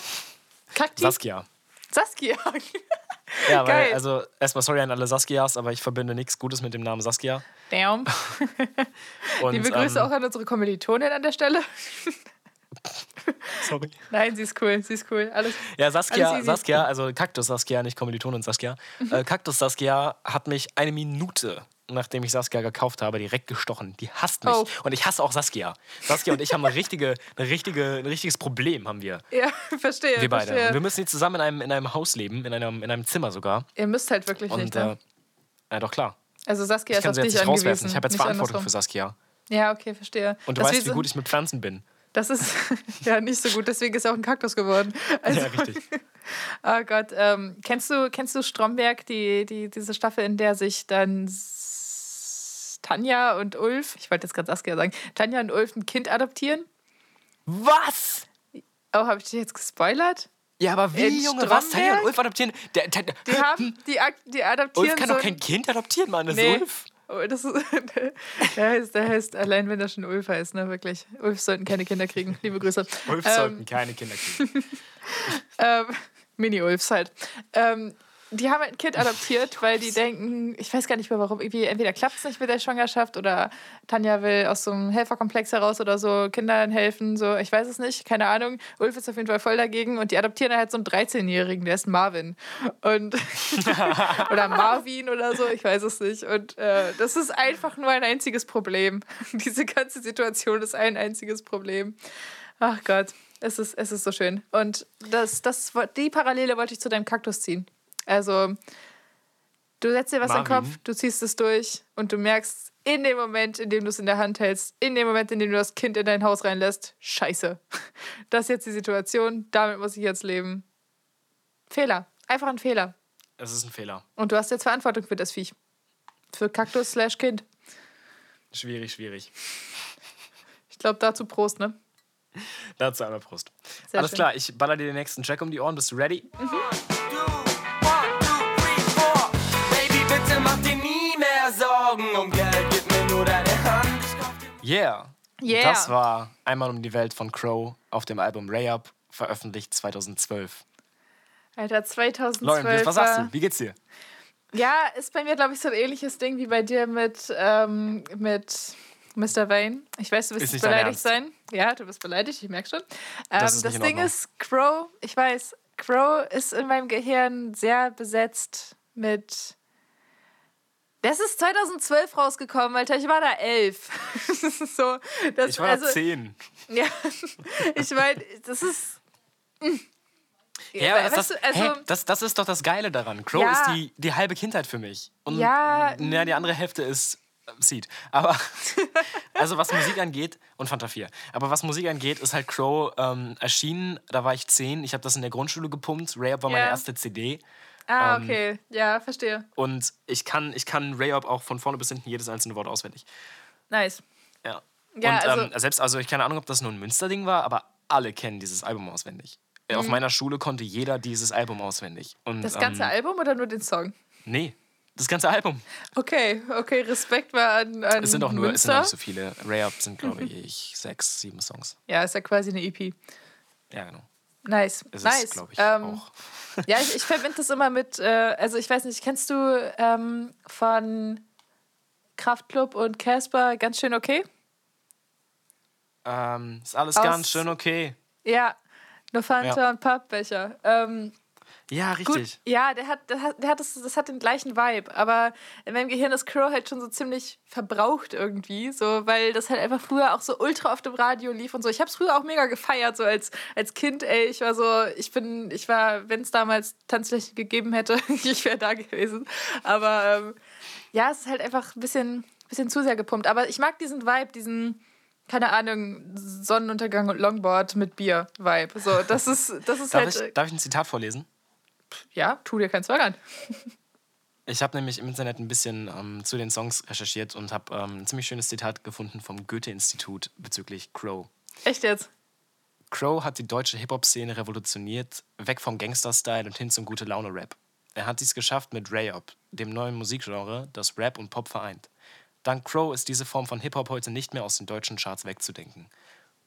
Kakti? Saskia. Saskia. Ja, weil, Geil. also erstmal sorry an alle Saskias, aber ich verbinde nichts Gutes mit dem Namen Saskia. Damn. Und, Liebe Grüße ähm, auch an unsere Kommilitonin an der Stelle. Sorry. Nein, sie ist cool, sie ist cool. Alles. Ja, Saskia, Alles. Saskia, also Kaktus Saskia, nicht Kommilitonin Saskia. Äh, Kaktus Saskia hat mich eine Minute, nachdem ich Saskia gekauft habe, direkt gestochen. Die hasst mich. Oh. Und ich hasse auch Saskia. Saskia und ich haben eine richtige, eine richtige, ein richtiges Problem, haben wir. Ja, verstehe. Wir beide. verstehe. Wir müssen jetzt zusammen in einem, in einem Haus leben, in einem, in einem Zimmer sogar. Ihr müsst halt wirklich Und nicht. Ne? äh, ja, doch klar. Also Saskia Ich ist kann auf sie jetzt dich nicht rauswerfen. Ich habe jetzt nicht Verantwortung andersrum. für Saskia. Ja, okay, verstehe. Und du Das weißt, wie gut ich mit Pflanzen bin. Das ist ja nicht so gut, deswegen ist er auch ein Kaktus geworden. Also, Ja, richtig. Oh Gott, ähm, kennst du, kennst du Stromberg, die, die, diese Staffel, in der sich dann Tanja und Ulf, ich wollte jetzt gerade Saskia sagen, Tanja und Ulf ein Kind adoptieren? Was? Oh, habe ich dich jetzt gespoilert? Ja, aber wie, In Junge, was? Tanja und? Ulf adoptieren? Der, der, Die haben, die, die adoptieren Ulf kann so doch ein- kein Kind adoptieren, Mann. Das Nee. ist Ulf. Oh, das ist, der, heißt, der heißt, allein wenn er schon Ulf heißt, ne, wirklich. Ulf sollten keine Kinder kriegen. Liebe Grüße. Ulf Ähm, sollten keine Kinder kriegen. Ähm, Mini-Ulfs halt. Ähm, die haben ein Kind adoptiert, weil die denken, ich weiß gar nicht mehr warum, irgendwie entweder klappt es nicht mit der Schwangerschaft oder Tanja will aus so einem Helferkomplex heraus oder so Kindern helfen, so, ich weiß es nicht, keine Ahnung. Ulf ist auf jeden Fall voll dagegen und die adoptieren halt so einen 13-Jährigen, der ist Marvin. Und oder Marvin oder so, ich weiß es nicht. Und äh, das ist einfach nur ein einziges Problem. Diese ganze Situation ist ein einziges Problem. Ach Gott, es ist, es ist so schön. Und das, das, die Parallele wollte ich zu deinem Kaktus ziehen. Also, du setzt dir was in den Marvin. Kopf, du ziehst es durch und du merkst in dem Moment, in dem du es in der Hand hältst, in dem Moment, in dem du das Kind in dein Haus reinlässt, scheiße. Das ist jetzt die Situation, damit muss ich jetzt leben. Fehler. Einfach ein Fehler. Es ist ein Fehler. Und du hast jetzt Verantwortung für das Viech. Für Kaktus slash Kind. Schwierig, schwierig. Ich glaube, dazu Prost, ne? Dazu einmal Prost. Sehr Alles schön. klar, ich baller dir den nächsten Track um die Ohren. Bist du ready? Baby, Yeah. Yeah. Das war Einmal um die Welt von Crow auf dem Album Ray Up, veröffentlicht 2012. Alter, 2012. Lauren, was sagst du? Wie geht's dir? Ja, ist bei mir, glaube ich, so ein ähnliches Ding wie bei dir mit, ähm, mit Mr. Vane. Ich weiß, du wirst beleidigt sein. Ja, du bist beleidigt, ich merke schon. Ähm, Das ist das Ding ist, Crow, ich weiß, Crow ist in meinem Gehirn sehr besetzt mit. Das ist 2012 rausgekommen, Alter. Ich war da elf. das ist so. Das, Ich war also, da 10. Ja, ich meine, das ist. Ja, weißt das, du, also, hä, das, das ist doch das Geile daran. Crow Ja. ist die, die halbe Kindheit für mich. Und Ja. na, die andere Hälfte ist äh, Seed. Aber, also was Musik angeht, und Fanta 4. Aber was Musik angeht, ist halt Crow ähm, erschienen, da war ich zehn. Ich habe das in der Grundschule gepumpt. Rayup war meine Ja. erste CD. Ah, ähm, okay. Ja, verstehe. Und ich kann, ich kann Rayup auch von vorne bis hinten jedes einzelne Wort auswendig. Nice. Ja. Ja, und also- ähm, selbst, also ich keine Ahnung, ob das nur ein Münster-Ding war, aber alle kennen dieses Album auswendig. Äh, Auf meiner Schule konnte jeder dieses Album auswendig. Und, Mhm. Das ganze ähm, Album oder nur den Song? Nee, das ganze Album. Okay, okay, Respekt war an, an Es sind auch nur, es sind Münster. auch nicht so viele. Rayup sind, glaube ich, sechs, sieben Songs. Ja, ist ja quasi eine EP. Ja, genau. Nice. Ist nice. es, ich, ähm. Ja, ich, ich verbinde das immer mit, äh, also ich weiß nicht, kennst du ähm, von Kraftklub und Casper ganz schön okay? Ähm, ist alles Aus- ganz schön okay. Ja, nur Fanta Ja. und Pappbecher. Ähm, Ja, gut, richtig. ja, der hat, der hat, der hat das, das hat den gleichen Vibe, aber in meinem Gehirn ist Crow halt schon so ziemlich verbraucht irgendwie, so, weil das halt einfach früher auch so ultra auf dem Radio lief und so. Ich habe es früher auch mega gefeiert, so als, als Kind, ey, ich war so, ich bin, ich war, wenn es damals Tanzflächen gegeben hätte, ich wäre da gewesen, aber ähm, ja, es ist halt einfach ein bisschen, bisschen zu sehr gepumpt, aber ich mag diesen Vibe, diesen keine Ahnung, Sonnenuntergang und Longboard mit Bier-Vibe. So, das ist, das ist Darf halt. ich, darf ich ein Zitat vorlesen? Ja, tu dir keinen Zwang an. Ich habe nämlich im Internet ein bisschen ähm, zu den Songs recherchiert und habe ähm, ein ziemlich schönes Zitat gefunden vom Goethe-Institut bezüglich Crow. Echt jetzt? Crow hat die deutsche Hip-Hop-Szene revolutioniert, weg vom Gangster-Style und hin zum Gute-Laune-Rap. Er hat dies geschafft mit Rayop, dem neuen Musikgenre, das Rap und Pop vereint. Dank Crow ist diese Form von Hip-Hop heute nicht mehr aus den deutschen Charts wegzudenken.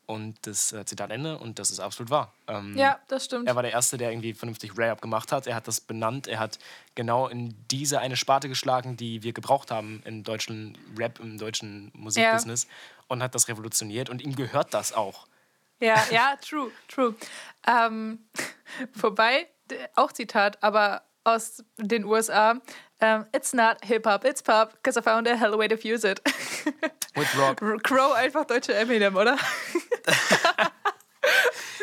Und das äh, Zitat Ende, und das ist absolut wahr. Ähm, Ja, das stimmt. Er war der Erste, der irgendwie vernünftig Rap gemacht hat. Er hat das benannt. Er hat genau in diese eine Sparte geschlagen, die wir gebraucht haben im deutschen Rap, im deutschen Musikbusiness. Und hat das revolutioniert. Und ihm gehört das auch. Ja, ja, true, true. Ähm, wobei, d- auch Zitat, aber aus den USA. Ähm, it's not Hip-Hop, it's Pop, because I found a hell way to fuse it. With Rock. Crow einfach deutsche Eminem, oder?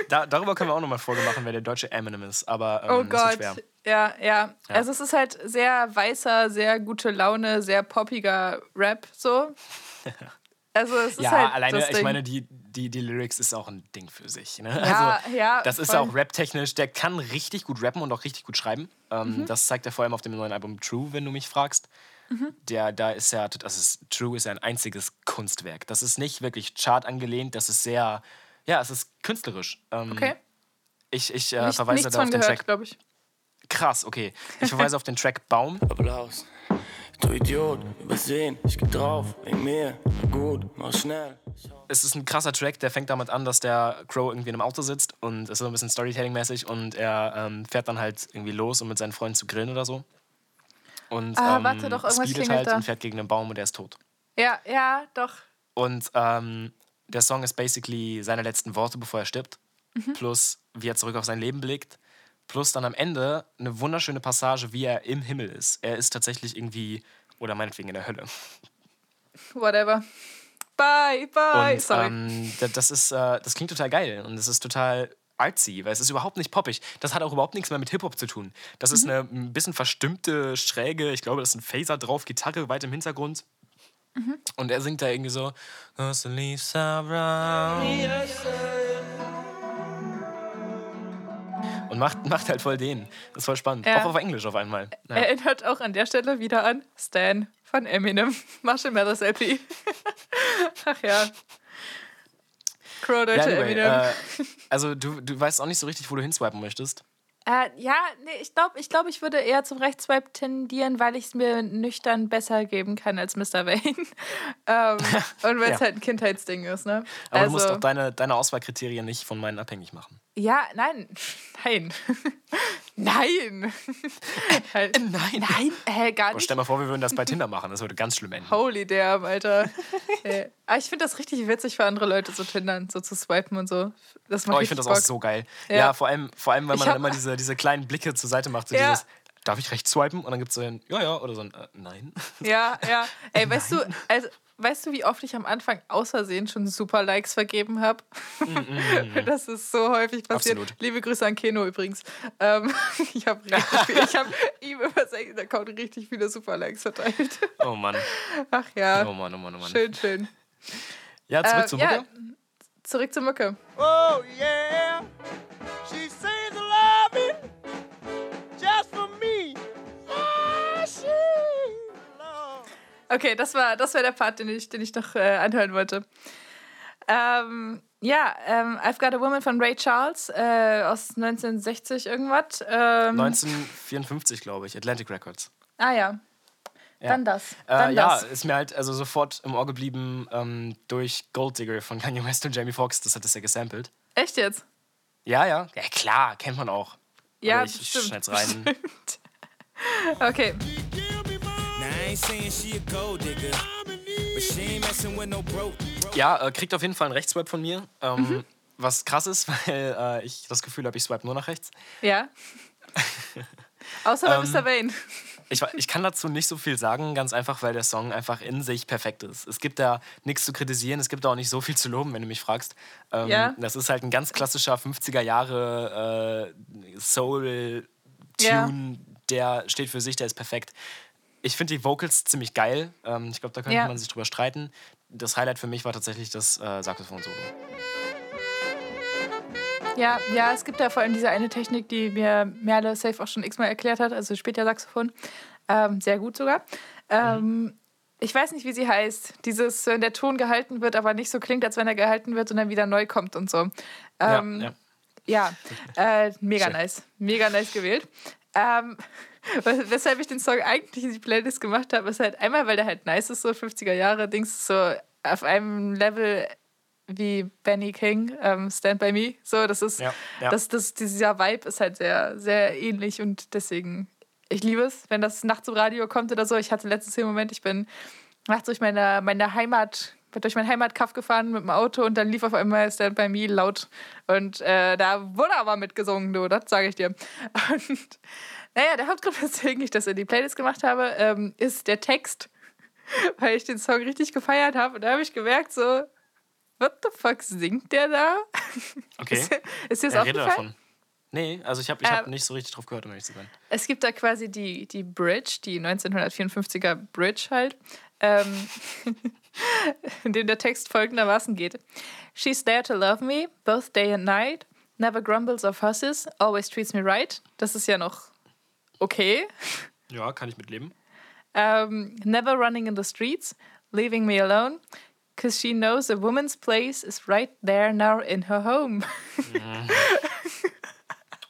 Da, darüber können wir auch nochmal Folge machen, wer der deutsche Eminem ist. Aber ähm, Oh Gott. schwer. Ja, ja, Also es ist halt sehr weißer, sehr gute Laune, sehr poppiger Rap so. Also es ist Ja, halt alleine, das ich Ding. meine, die, die, die Lyrics ist auch ein Ding für sich. Ne? Ja, also, ja, Das ist voll. auch rap-technisch. Der kann richtig gut rappen und auch richtig gut schreiben. Ähm, Mhm. Das zeigt er vor allem auf dem neuen Album True, wenn du mich fragst. Mhm. Der, da ist ja, das ist, True ist ja ein einziges Kunstwerk. Das ist nicht wirklich Chart angelehnt, das ist sehr, ja, es ist künstlerisch. Ähm, Okay. Ich, ich äh, Nicht, verweise da auf den gehört, Track. glaube ich. Krass, okay. Ich verweise auf den Track Baum. Applaus. Du Idiot, übersehen, ich geh drauf, wegen mir. Na gut, mach schnell. es ist ein krasser Track, der fängt damit an, dass der Crow irgendwie in einem Auto sitzt und es ist so ein bisschen Storytelling-mäßig und er ähm, fährt dann halt irgendwie los, um mit seinen Freunden zu grillen oder so. Und Ah, ähm, warte doch, irgendwas speedet klingelt halt da. und fährt gegen einen Baum und der ist tot. Ja, ja, doch. Und ähm, der Song ist basically seine letzten Worte, bevor er stirbt. Mhm. Plus, wie er zurück auf sein Leben blickt. Plus dann am Ende eine wunderschöne Passage, wie er im Himmel ist. Er ist tatsächlich irgendwie, oder meinetwegen in der Hölle. Whatever. Bye, bye. Und Sorry. ähm, da- das, ist, äh, das klingt total geil und es ist total artsy, weil es ist überhaupt nicht poppig. Das hat auch überhaupt nichts mehr mit Hip-Hop zu tun. Das Mhm. ist eine ein bisschen verstimmte, schräge, ich glaube, das ist ein Phaser drauf, Gitarre weit im Hintergrund. Mhm. Und er singt da irgendwie so "Cause the leaves are brown." Und macht, macht halt voll den. Das ist voll spannend. Ja. Auch auf Englisch auf einmal. Ja. Erinnert auch an der Stelle wieder an Stan von Eminem. Marshall Mathers LP. Ach ja. Crow, Ja, deutsche anyway, Eminem. äh, also du, du weißt auch nicht so richtig, wo du hinswipen möchtest. Äh, ja, nee, ich glaube, ich, glaub, ich würde eher zum Rechtsswipe tendieren, weil ich es mir nüchtern besser geben kann als Mr. Wayne. ähm, und weil es Ja. halt ein Kindheitsding ist, ne? Aber du musst auch deine, deine Auswahlkriterien nicht von meinen abhängig machen. Ja, nein. Nein. Nein. Halt, Nein. nein, äh, gar Und nicht. stell mal vor, wir würden das bei Tinder machen. Das würde ganz schlimm enden. Holy damn, Alter. äh, aber ich finde das richtig witzig für andere Leute zu tindern, so zu swipen und so. Das macht Oh, ich finde das auch so geil. Ja, Ja. vor, allem, vor allem, weil man hab- dann immer diese, diese kleinen Blicke zur Seite macht. So Ja. dieses, darf ich rechts swipen? Und dann gibt es so ein, ja, ja, oder so ein, äh, nein. Ja, ja. Ey, weißt du, also, weißt du, wie oft ich am Anfang aus Versehen schon super Likes vergeben habe? Das ist so häufig passiert. Absolut. Liebe Grüße an Keno übrigens. Ähm, ich habe ich hab ihm über seinen Account richtig viele super Likes verteilt. Oh Mann. Ach ja. Oh Mann, oh Mann, oh Mann. Schön, schön. Ja, zurück Äh, zur ja, Mucke. zurück zur Mucke. Oh yeah, Okay, das war, das war der Part, den ich, den ich noch äh, anhören wollte. Ähm, ja, ähm, I've Got a Woman von Ray Charles äh, aus 1960 irgendwas. Ähm, 1954, glaube ich, Atlantic Records. Ah ja. Dann das. Äh, Dann ja, das. ist mir halt also sofort im Ohr geblieben ähm, durch Gold Digger von Kanye West und Jamie Foxx. Das hat es ja gesampelt. Echt jetzt? Ja, ja. Ja, klar, kennt man auch. Ja, Aber ich, ich schneid's rein. Okay. Ain't saying she a gold digger, but she ain't messing with no broke. Ja, äh, kriegt auf jeden Fall einen Rechtsswipe von mir. Ähm, Mhm. Was krass ist, weil äh, ich das Gefühl habe, ich swipe nur nach rechts. Ja. Außer bei Ähm, Mr. Vane. Ich, ich kann dazu nicht so viel sagen, ganz einfach, weil der Song einfach in sich perfekt ist. Es gibt da nichts zu kritisieren, es gibt da auch nicht so viel zu loben, wenn du mich fragst. Ähm, Ja. Das ist halt ein ganz klassischer 50er Jahre äh, Soul-Tune, Ja. der steht für sich, der ist perfekt. Ich finde die Vocals ziemlich geil. Ähm, ich glaube, da könnte Ja. man sich drüber streiten. Das Highlight für mich war tatsächlich das äh, Saxophon-Solo. Ja, ja, es gibt da vor allem diese eine Technik, die mir Merle Safe auch schon x-mal erklärt hat, also später Saxophon. Ähm, sehr gut sogar. Ähm, Ich weiß nicht, wie sie heißt. Dieses, wenn der Ton gehalten wird, aber nicht so klingt, als wenn er gehalten wird und dann wieder neu kommt und so. Ähm, ja, ja. Ja, äh, mega Schön. nice. Mega nice gewählt. Ähm, weshalb ich den Song eigentlich in die Playlist gemacht habe, ist halt einmal, weil der halt nice ist, so 50er Jahre Dings, so auf einem Level wie Benny King, ähm, Stand By Me. So, das ist, Ja, ja. Das, das, dieser Vibe ist halt sehr, sehr ähnlich und deswegen, ich liebe es, wenn das nachts im Radio kommt oder so. Ich hatte letztens den Moment, ich bin nachts durch meine, meine Heimat, bin durch mein Heimatkaff gefahren mit dem Auto und dann lief auf einmal Stand By Me laut und äh, da wurde aber mitgesungen, du, das sage ich dir. Und naja, der Hauptgrund, weswegen ich das in die Playlist gemacht habe, ähm, ist der Text, weil ich den Song richtig gefeiert habe und da habe ich gemerkt, so, what the fuck singt der da? Okay. Ist, ist dir das aufgefallen? davon. Nee, also ich habe ich hab Ähm, nicht so richtig drauf gehört, um ehrlich zu sein. Es gibt da quasi die, die Bridge, die 1954er Bridge halt, ähm, in dem der Text folgendermaßen geht. She's there to love me, both day and night, never grumbles or fusses, always treats me right. Das ist ja noch okay. Ja, kann ich mitleben. Um, never running in the streets, leaving me alone, because she knows a woman's place is right there now in her home.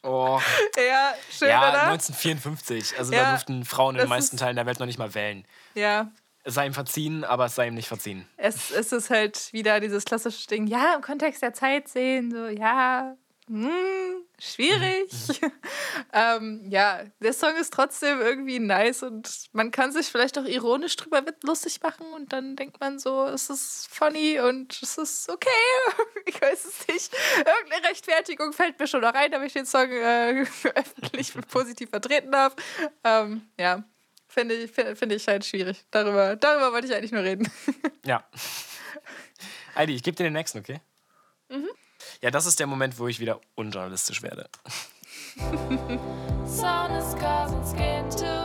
Oh. ja, schön, Ja, oder? 1954. Also Ja, da durften Frauen in den meisten ist- Teilen der Welt noch nicht mal wählen. Ja, Es sei ihm verziehen, aber es sei ihm nicht verziehen. es, es ist halt wieder dieses klassische Ding, ja, im Kontext der Zeit sehen, so, ja, hm, schwierig. ähm, ja, der Song ist trotzdem irgendwie nice und man kann sich vielleicht auch ironisch drüber lustig machen und dann denkt man so, es ist funny und es ist okay. ich weiß es nicht. Irgendeine Rechtfertigung fällt mir schon noch rein, damit ich den Song äh, öffentlich positiv vertreten darf. Ähm, ja. Finde ich, finde ich halt schwierig. Darüber, darüber wollte ich eigentlich nur reden. Ja. Heidi, ich gebe dir den nächsten, okay? Mhm. Ja, das ist der Moment, wo ich wieder unjournalistisch werde. Sun is causing skin to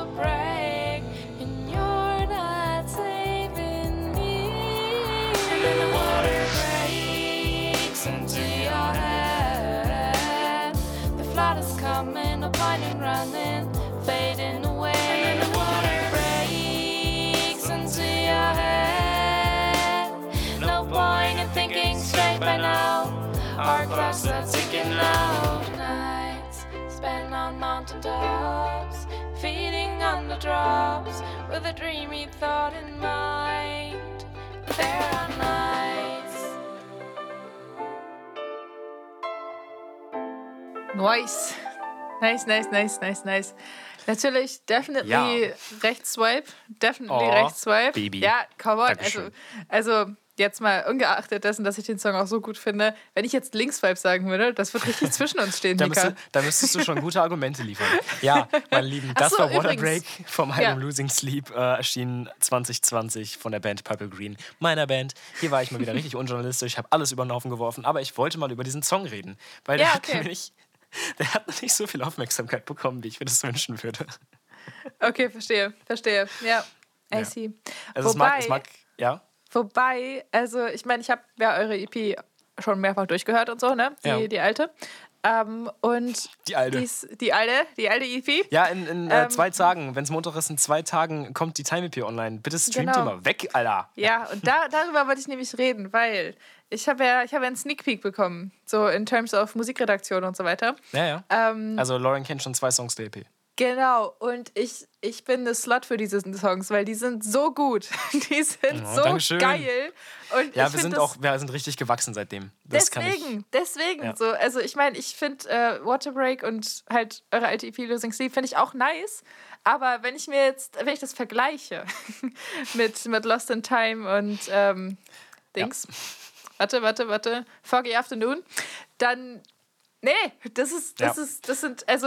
Our clocks are ticking out. Nights spent on mountain tops, feeding on the drops with a dreamy thought in mind. There are nights. Nice. Nice, nice, nice, nice, nice. Natürlich, definitely Ja. Rechtsswipe. Definitely Oh, Rechtsswipe. Baby. Ja, come on. Also, Dankeschön. also jetzt mal ungeachtet dessen, dass ich den Song auch so gut finde, wenn ich jetzt Linksvibe sagen würde, das wird richtig zwischen uns stehen, Da, müsste, da müsstest du schon gute Argumente liefern. Ja, meine Lieben, das so, war Water übrigens. Break vom Ja. Album Losing Sleep, äh, erschienen 2020 von der Band Purple Green, meiner Band. Hier war ich mal wieder richtig unjournalistisch, habe alles über den Haufen geworfen, aber ich wollte mal über diesen Song reden, weil der, Ja, hat okay. nämlich, der hat noch nicht so viel Aufmerksamkeit bekommen, wie ich mir das wünschen würde. Okay, verstehe, verstehe. Ja, I Ja. see. Also es Wobei, mag, es mag, ja, wobei, also ich meine, ich habe ja eure EP schon mehrfach durchgehört und so, ne? Die, Ja. die alte. Ähm, und Die alte. Die, ist, die alte, die alte EP. ja, in, in äh, Ähm, zwei Tagen, wenn es Montag ist, in zwei Tagen kommt die Time EP online. Bitte streamt Genau. mal weg, Alter. Ja, und da, darüber wollte ich nämlich reden, weil ich habe ja, ich habe ja einen Sneak Peek bekommen, so in terms of Musikredaktion und so weiter. Ja, ja. Ähm, Also Lauren kennt schon zwei Songs der EP. Genau, und ich, ich bin eine Slut für diese Songs, weil die sind so gut. Die sind Oh, so Dankeschön. geil. Und Ja, wir sind auch, wir sind richtig gewachsen seitdem. Das kann ich. Deswegen, deswegen Ja. so. Also ich meine, ich finde äh, Waterbreak und halt eure alte EP Losing Sleep finde ich auch nice. Aber wenn ich mir jetzt, wenn ich das vergleiche mit, mit Lost in Time und ähm, Dings, warte, warte, warte, Foggy Afternoon, dann, nee, das ist, das Ja. ist, das sind, also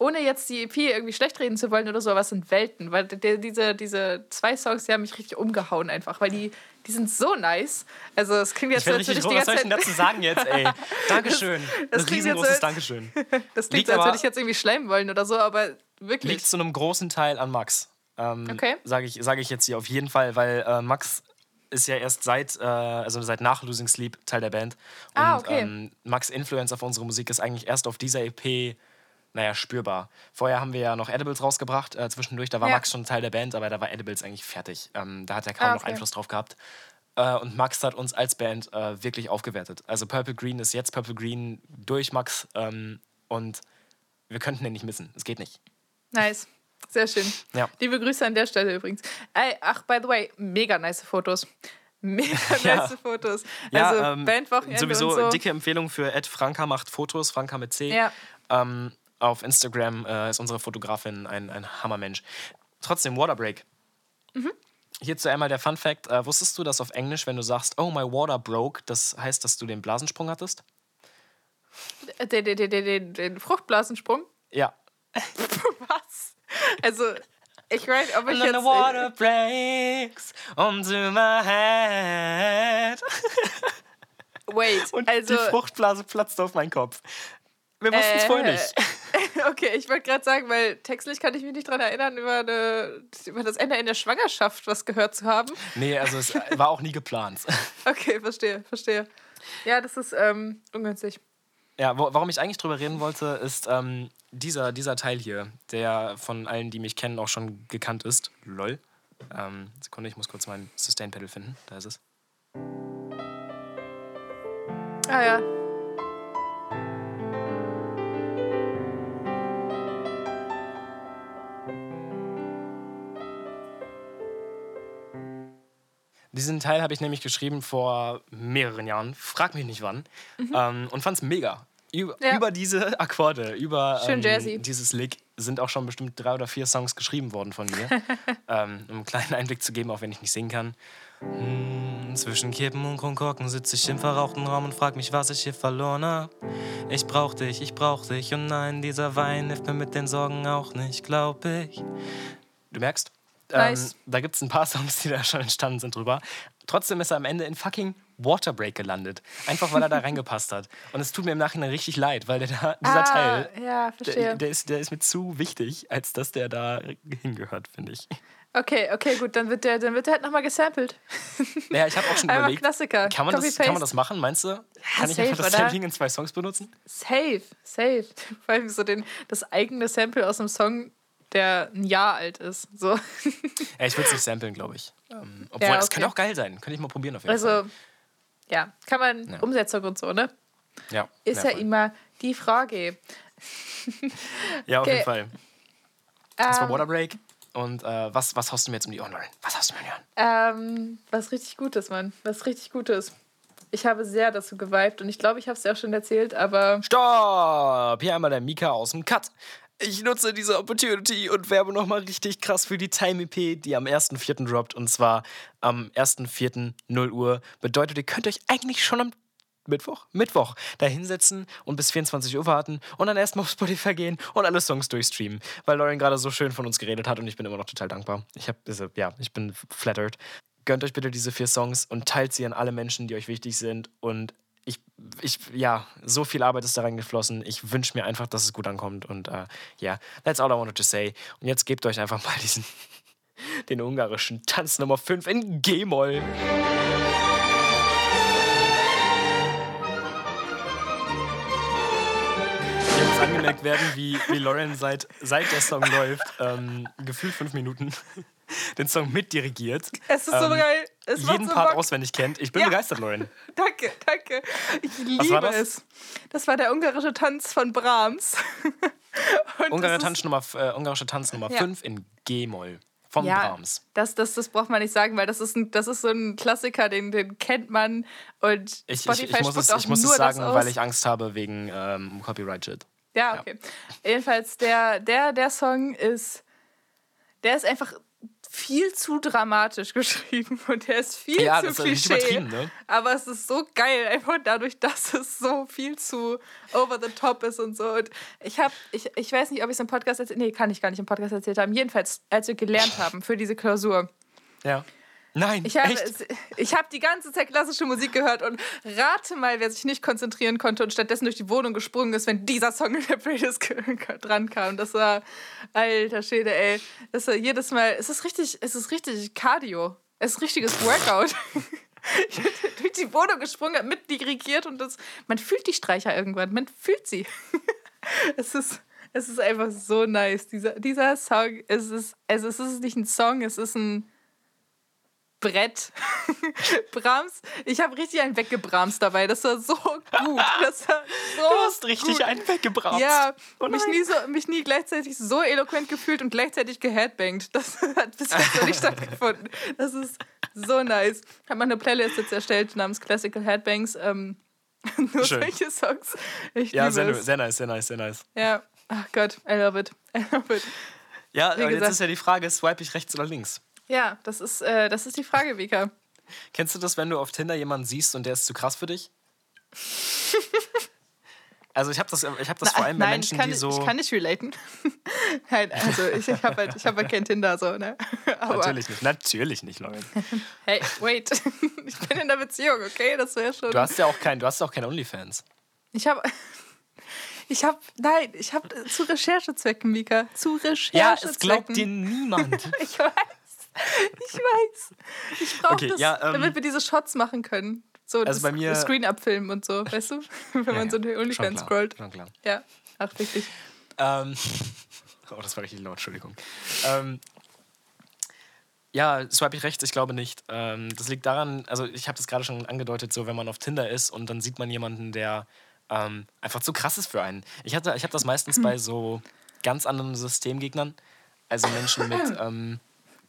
ohne jetzt die EP irgendwie schlecht reden zu wollen oder so, aber es sind Welten, weil der, diese, diese zwei Songs, die haben mich richtig umgehauen einfach, weil die, die sind so nice. Also es klingt jetzt Ich als richtig die was soll ich denn dazu sagen jetzt, ey? Dankeschön. das Ein klingt jetzt riesengroßes so- Dankeschön. Das klingt Liegt so, als würde ich jetzt irgendwie schleimen wollen oder so, aber wirklich. Liegt zu einem großen Teil an Max. Ähm, Okay. Sage ich, sag ich jetzt hier auf jeden Fall, weil äh, Max ist ja erst seit, äh, also seit nach Losing Sleep Teil der Band. Und Ah, okay. ähm, Max Influence auf unsere Musik ist eigentlich erst auf dieser EP, naja, spürbar. Vorher haben wir ja noch Edibles rausgebracht, äh, zwischendurch, da war Ja. Max schon Teil der Band, aber da war Edibles eigentlich fertig. Ähm, da hat er kaum Ah, noch okay. Einfluss drauf gehabt. Äh, und Max hat uns als Band äh, wirklich aufgewertet. Also Purple Green ist jetzt Purple Green durch Max ähm, und wir könnten den nicht missen. Es geht nicht. Nice. Sehr schön. Ja. Liebe Grüße an der Stelle übrigens. Ey, ach, by the way, mega nice Fotos. Mega Ja. nice Fotos. Ja, also ähm, Bandwochenende sowieso so. dicke Empfehlung für Ed Franka macht Fotos, Franka mit C. Ja. Ähm, auf Instagram äh, ist unsere Fotografin ein, ein Hammermensch. Trotzdem, Waterbreak. Mhm. Hierzu einmal der Fun Fact. Äh, wusstest du, dass auf Englisch, wenn du sagst, oh, my water broke, das heißt, dass du den Blasensprung hattest? Den, den, den, den, den Fruchtblasensprung. Ja. Was? Also, ich weiß, ob ich And jetzt. the water breaks onto my head. Wait, Und also. die Fruchtblase platzt auf meinen Kopf. Wir wussten es Äh, vorher nicht. Okay, ich wollte gerade sagen, weil textlich kann ich mich nicht daran erinnern, über, eine, über das Ende in der Schwangerschaft was gehört zu haben. Nee, also es war auch nie geplant. Okay, verstehe, verstehe. Ja, das ist ähm, ungünstig. Ja, wo, warum ich eigentlich drüber reden wollte, ist ähm, dieser, dieser Teil hier, der von allen, die mich kennen, auch schon gekannt ist. Lol. Ähm, Sekunde, ich muss kurz mein Sustain-Pedal finden. Da ist es. Ah ja. Diesen Teil habe ich nämlich geschrieben vor mehreren Jahren, frag mich nicht wann, ähm, und fand es mega. Über, Mhm. Ja. über diese Akkorde, über ähm, dieses Lick sind auch schon bestimmt drei oder vier Songs geschrieben worden von mir. ähm, um einen kleinen Einblick zu geben, auch wenn ich nicht singen kann. Hm, zwischen Kippen und Kronkorken sitze ich im verrauchten Raum und frag mich, was ich hier verloren hab. Ich brauch dich, ich brauch dich und nein, dieser Wein hilft mir mit den Sorgen auch nicht, glaub ich. Du merkst, Nice. ähm, da gibt es ein paar Songs, die da schon entstanden sind drüber. Trotzdem ist er am Ende in fucking Waterbreak gelandet. Einfach weil er da reingepasst hat. Und es tut mir im Nachhinein richtig leid, weil der da, dieser ah, Teil, Ja, der, verstehe. der, ist, der ist mir zu wichtig, als dass der da hingehört, finde ich. Okay, okay, gut, dann wird der, dann wird der halt nochmal gesampelt. Naja, ich habe auch schon Einfach überlegt, Klassiker. kann man, das, kann man das machen, meinst du? Kann ich safe, einfach das oder? Sampling in zwei Songs benutzen? Safe, safe. Vor allem so den, das eigene Sample aus einem Song, der ein Jahr alt ist. So. Ja, ich würde es nicht samplen, glaube ich. Ähm, obwohl, Ja, das okay. könnte auch geil sein. Könnte ich mal probieren auf jeden Fall. Also, ja, kann man, Ja. Umsetzung und so, ne? Ja, Ist ja voll. immer die Frage. Ja, auf Okay. jeden Fall. Das war Ähm, Waterbreak. Und äh, was, was hast du mir jetzt um die Ohren, Lauren? Was hast du mir um die Ohren? Ähm, was richtig Gutes, Mann. Was richtig Gutes. Ich habe sehr dazu geweibt und ich glaube, ich habe es dir auch schon erzählt, aber Stopp! Hier einmal der Mika aus dem Cut. Ich nutze diese Opportunity und werbe nochmal richtig krass für die Time EP, die am 1.4. droppt. Und zwar am 1.4. 0 Uhr. Bedeutet, ihr könnt euch eigentlich schon am Mittwoch, Mittwoch da hinsetzen und bis 24 Uhr warten und dann erstmal auf Spotify gehen und alle Songs durchstreamen, weil Lauren gerade so schön von uns geredet hat und ich bin immer noch total dankbar. Ich habe diese, ja, ich bin flattered. Gönnt euch bitte diese vier Songs und teilt sie an alle Menschen, die euch wichtig sind und ich, ich, ja, so viel Arbeit ist da reingeflossen. Ich wünsche mir einfach, dass es gut ankommt und äh, ja, that's all I wanted to say. Und jetzt gebt euch einfach mal diesen, den ungarischen Tanz Nummer 5 in G-Moll. Angemerkt werden, wie, wie Lauren seit, seit der Song läuft, ähm, gefühlt fünf Minuten, den Song mitdirigiert. Es ist so ähm, geil. Es jeden so Part Bock. auswendig kennt. Ich bin Ja. begeistert, Lauren. Danke, danke. Ich liebe das? es. Das war der ungarische Tanz von Brahms. Ungarische Tanz Nummer, äh, ungarische Tanz Nummer Ja. 5 in G-Moll von Ja, Brahms. das, das, das braucht man nicht sagen, weil das ist, ein, das ist so ein Klassiker, den, den kennt man. Und Ich, ich, Spotify ich muss es, ich muss es sagen, weil ich Angst habe wegen ähm, Copyright-Shit. Ja, okay. Jedenfalls, der, der, der Song ist, der ist einfach viel zu dramatisch geschrieben und der ist viel Ja, zu das ist Klischee. übertrieben, ne? Aber es ist so geil, einfach dadurch, dass es so viel zu over the top ist und so. Und ich habe, ich, ich weiß nicht, ob ich es im Podcast erzählt Nee, kann ich gar nicht im Podcast erzählt haben. Jedenfalls, als wir gelernt haben für diese Klausur. Ja. Nein, Ich habe, ich habe die ganze Zeit klassische Musik gehört und rate mal, wer sich nicht konzentrieren konnte und stattdessen durch die Wohnung gesprungen ist, wenn dieser Song in der Playlist dran kam. Das war, alter Schäde, ey. Das war jedes Mal, es ist richtig, es ist richtig Cardio. Es ist richtiges Workout. Ich bin durch die Wohnung gesprungen, hab mitdirigiert und das, man fühlt die Streicher irgendwann, man fühlt sie. Es ist, es ist einfach so nice. Dieser, dieser Song, es ist, also es ist nicht ein Song, es ist ein Brett. Brahms, ich habe richtig einen weggebramst dabei. Das war so gut. Das war so Du hast richtig gut. einen weggebracht. Ja, Oh mich, nie so, mich nie gleichzeitig so eloquent gefühlt und gleichzeitig geheadbangt. Das hat bis jetzt noch nicht stattgefunden. Das ist so nice. Ich habe mal eine Playlist jetzt erstellt namens Classical Headbangs. Ähm, nur Schön. solche Songs. Ich Ja, sehr, sehr nice, sehr nice, sehr nice. Ja, ach Gott, I love it. I love it. Ja, Wie aber jetzt gesagt. ist ja die Frage, swipe ich rechts oder links? Ja, das ist, äh, das ist die Frage, Vika. Kennst du das, wenn du auf Tinder jemanden siehst und der ist zu krass für dich? Also ich habe das, ich hab das vor allem bei Nein, Menschen, ich kann, die so... ich kann nicht relaten. Nein, also ich, ich habe halt, ich hab halt kein Tinder so, ne? Aber, Natürlich nicht, natürlich nicht, Leute. Hey, wait. Ich bin in der Beziehung, okay? Das wäre schon. Du hast ja auch kein, du hast ja auch keine Onlyfans. Ich habe. Ich habe. Nein, ich habe zu Recherchezwecken, Mika. Zu Recherchezwecken. Ja, es glaubt dir niemand. Ich weiß. Ich weiß. Ich brauche Okay, das, ja, ähm, damit wir diese Shots machen können. So Also das bei mir- Screen abfilmen und so, weißt du? Wenn man so durch OnlyFans klar, scrollt. Schon klar. Ja, ach wirklich. Ähm, oh, das war richtig laut, Entschuldigung. Ähm, ja, swipe ich rechts? Ich glaube nicht. Ähm, das liegt daran, also ich habe das gerade schon angedeutet, so wenn man auf Tinder ist und dann sieht man jemanden, der ähm, einfach zu krass ist für einen. Ich, hatte- ich habe das meistens bei so ganz anderen Systemgegnern, also Menschen mit ähm,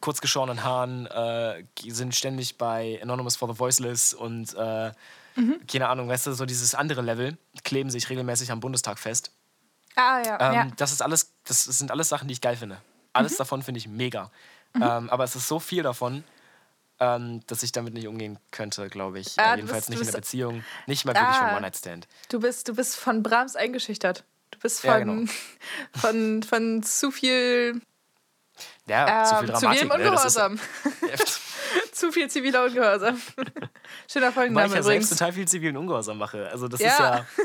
kurzgeschorenen Haaren, äh, sind ständig bei Anonymous for the Voiceless und äh, keine Ahnung, weißt du, so dieses andere Level, kleben sich regelmäßig am Bundestag fest. Ah, ja. Ähm, ja. Das ist alles, das sind alles Sachen, die ich geil finde. Alles davon finde ich mega. Ähm, aber es ist so viel davon, ähm, dass ich damit nicht umgehen könnte, glaube ich. Ah, äh, jedenfalls bist- nicht in der Beziehung. Nicht mal wirklich Ah. von One-Night-Stand. Du bist, du bist von Brahms eingeschüchtert. Du bist von, Ja, genau. von, von zu viel, Ja, zu ähm, viel zu Dramatik. viel ne? Das ist- Ungehorsam. zu viel ziviler Ungehorsam. Schöner Weil Folgenname ich ja übrigens. selbst total viel zivilen Ungehorsam mache. Also das Ja. ist ja...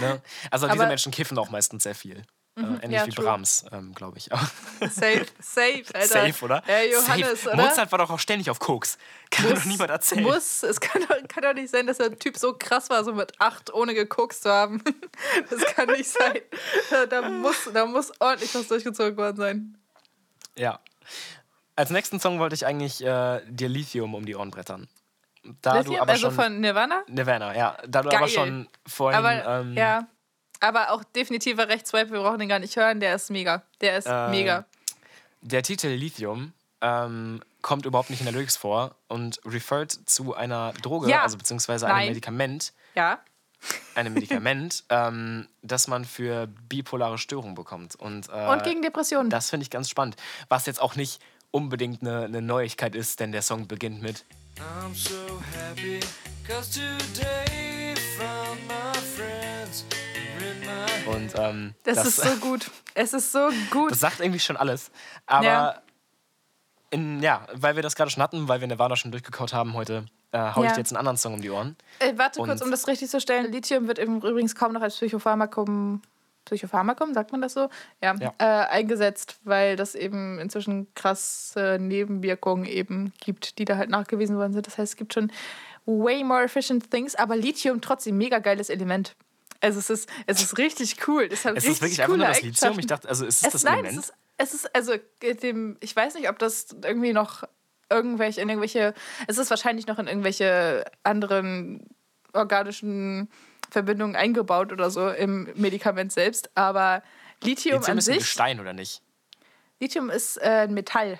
Ne? Also diese Aber- Menschen kiffen auch meistens sehr viel. Äh, ähnlich ja, wie true. Brahms, ähm, glaube ich. Safe, safe, Alter. Safe, oder? Ja, Johannes, Safe. oder? Mozart war doch auch ständig auf Koks. Kann doch niemand erzählen. Muss, es kann doch, kann doch nicht sein, dass der Typ so krass war, so mit acht, ohne gekokst zu haben. Das kann nicht sein. Da, da, muss, da muss ordentlich was durchgezogen worden sein. Ja. Als nächsten Song wollte ich eigentlich äh, dir Lithium um die Ohren brettern. Da Lithium, du aber also schon, von Nirvana? Nirvana, ja. Da du aber Geil. schon vorhin. Aber ähm, ja. Aber auch definitiver Rechtsswipe, wir brauchen den gar nicht hören, der ist mega. Der ist Äh, mega. Der Titel Lithium ähm, kommt überhaupt nicht in der Lyrics vor und refert zu einer Droge, Ja. also beziehungsweise einem Nein. Medikament, Ja. Ein Medikament, ähm, das man für bipolare Störungen bekommt. Und, äh, Und gegen Depressionen. das finde ich ganz spannend. Was jetzt auch nicht unbedingt eine, eine Neuigkeit ist, denn der Song beginnt mit I'm so happy, cause today found my friends und ähm, Das, ist so gut. Es ist so gut. das sagt irgendwie schon alles. Aber Ja. in, ja, weil wir das gerade schon hatten, weil wir Nirvana schon durchgekaut haben heute, äh, hau ich Ja. dir jetzt einen anderen Song um die Ohren. Äh, warte kurz, Und- um das richtig zu stellen. Lithium wird übrigens kaum noch als Psychopharmakum, Psychopharmakum, sagt man das so? Ja, Ja. Äh, eingesetzt, weil das eben inzwischen krasse Nebenwirkungen eben gibt, die da halt nachgewiesen worden sind. Das heißt, es gibt schon way more efficient things, aber Lithium trotzdem mega geiles Element. Also es ist, es ist richtig cool. Es hat Es richtig ist wirklich einfach nur das Lithium. Ich dachte, also ist es, Es, das nein, Element? es ist, es ist also äh, dem, ich weiß nicht, ob das irgendwie noch irgendwelche, in irgendwelche, es ist wahrscheinlich noch in irgendwelche anderen organischen Verbindungen eingebaut oder so im Medikament selbst, aber Lithium, Lithium an ist ein sich, Gestein, oder nicht? Lithium ist äh, ein Metall.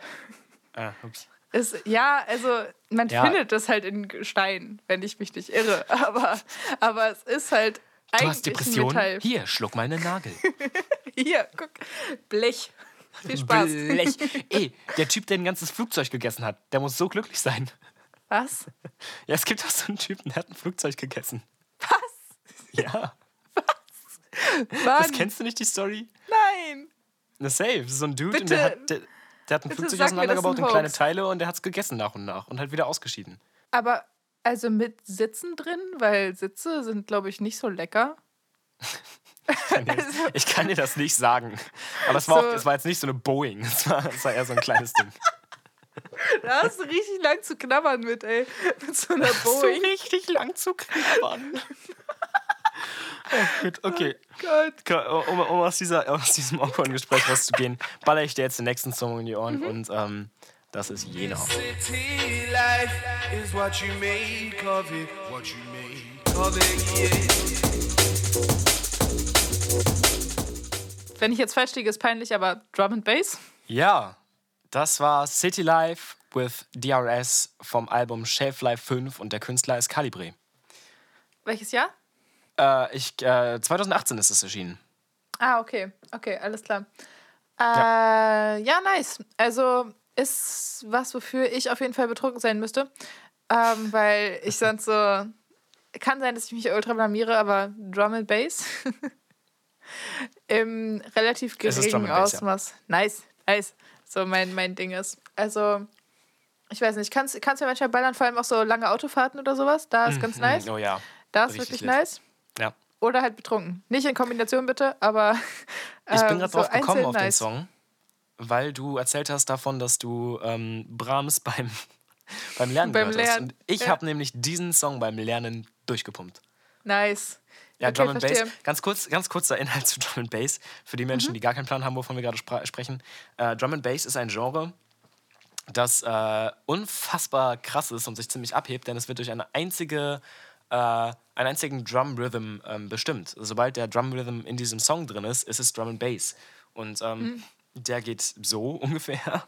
Ah, ups. Ist, ja, also man Ja. findet das halt in Stein, wenn ich mich nicht irre, aber, aber es ist halt Du eigentlich hast ein Depressionen? Hier, schluck mal einen Nagel. Hier, guck, Blech. Viel Spaß. Blech. Ey, der Typ, der ein ganzes Flugzeug gegessen hat, der muss so glücklich sein. Was? Ja, es gibt auch so einen Typen, der hat ein Flugzeug gegessen. Was? Ja. Mann, Das kennst du nicht, die Story? nein. Na, safe. So ein Dude, und Bitte- der hat, der, der hat ein bitte Flugzeug auseinandergebaut ein in kleine. Teile und der hat es gegessen nach und nach und halt wieder ausgeschieden. Aber also mit Sitzen drin, weil Sitze sind, glaube ich, nicht so lecker. Kann dir- Ich kann dir das nicht sagen. Aber es war, So- auch, es war jetzt nicht so eine Boeing. Es war, es war eher so ein kleines Ding. Da hast du richtig lang zu knabbern mit, ey. Mit so einer So Boeing. richtig lang zu knabbern. oh, gut, okay. Gott. Ka- Um, um aus, dieser, aus diesem awkwarden Gespräch rauszugehen, baller ich dir jetzt den nächsten Song in die Ohren Mhm. und ähm, das ist Jena. city Wenn ich jetzt falsch liege, ist peinlich, aber Drum and Bass? Ja, das war City Life with DRS vom Album Shelf Life 5 und der Künstler ist Calibre. Welches Jahr? Äh, ich, äh, 2018 ist es erschienen. Ah, okay. Okay, alles klar. Äh, ja. nice. Also ist was, wofür ich auf jeden Fall betrunken sein müsste. Ähm, weil ich sonst so. Kann sein, dass ich mich ultra blamiere, aber Drum and Bass im relativ geringen Bass, ja. Ausmaß. Nice, nice. So mein, mein Ding ist. Also, ich weiß nicht, kannst kannst du ja manchmal ballern, vor allem auch so lange Autofahrten oder sowas. Da ist ganz nice. Oh ja. Da ist richtig wirklich lit. nice. Ja. Oder halt betrunken. Nicht in Kombination bitte, aber. Ich bin ähm, gerade so drauf gekommen auf den nice. Song, weil du erzählt hast davon, dass du ähm, Brahms beim, beim Lernen Beim gehört hast. Lernen, Und ich ja. habe nämlich diesen Song beim Lernen durchgepumpt. Nice. Ja, Okay, Drum and Bass. verstehe. Mhm. Ganz kurz, ganz kurzer Inhalt zu Drum and Bass für die Menschen, die gar keinen Plan haben, wovon wir gerade spra- sprechen. Äh, Drum and Bass ist ein Genre, das äh, unfassbar krass ist und sich ziemlich abhebt, denn es wird durch eine einzige, äh, einen einzigen Drum Rhythm ähm, bestimmt. Sobald der Drum Rhythm in diesem Song drin ist, ist es Drum and Bass. Und ähm, Mhm. der geht so ungefähr.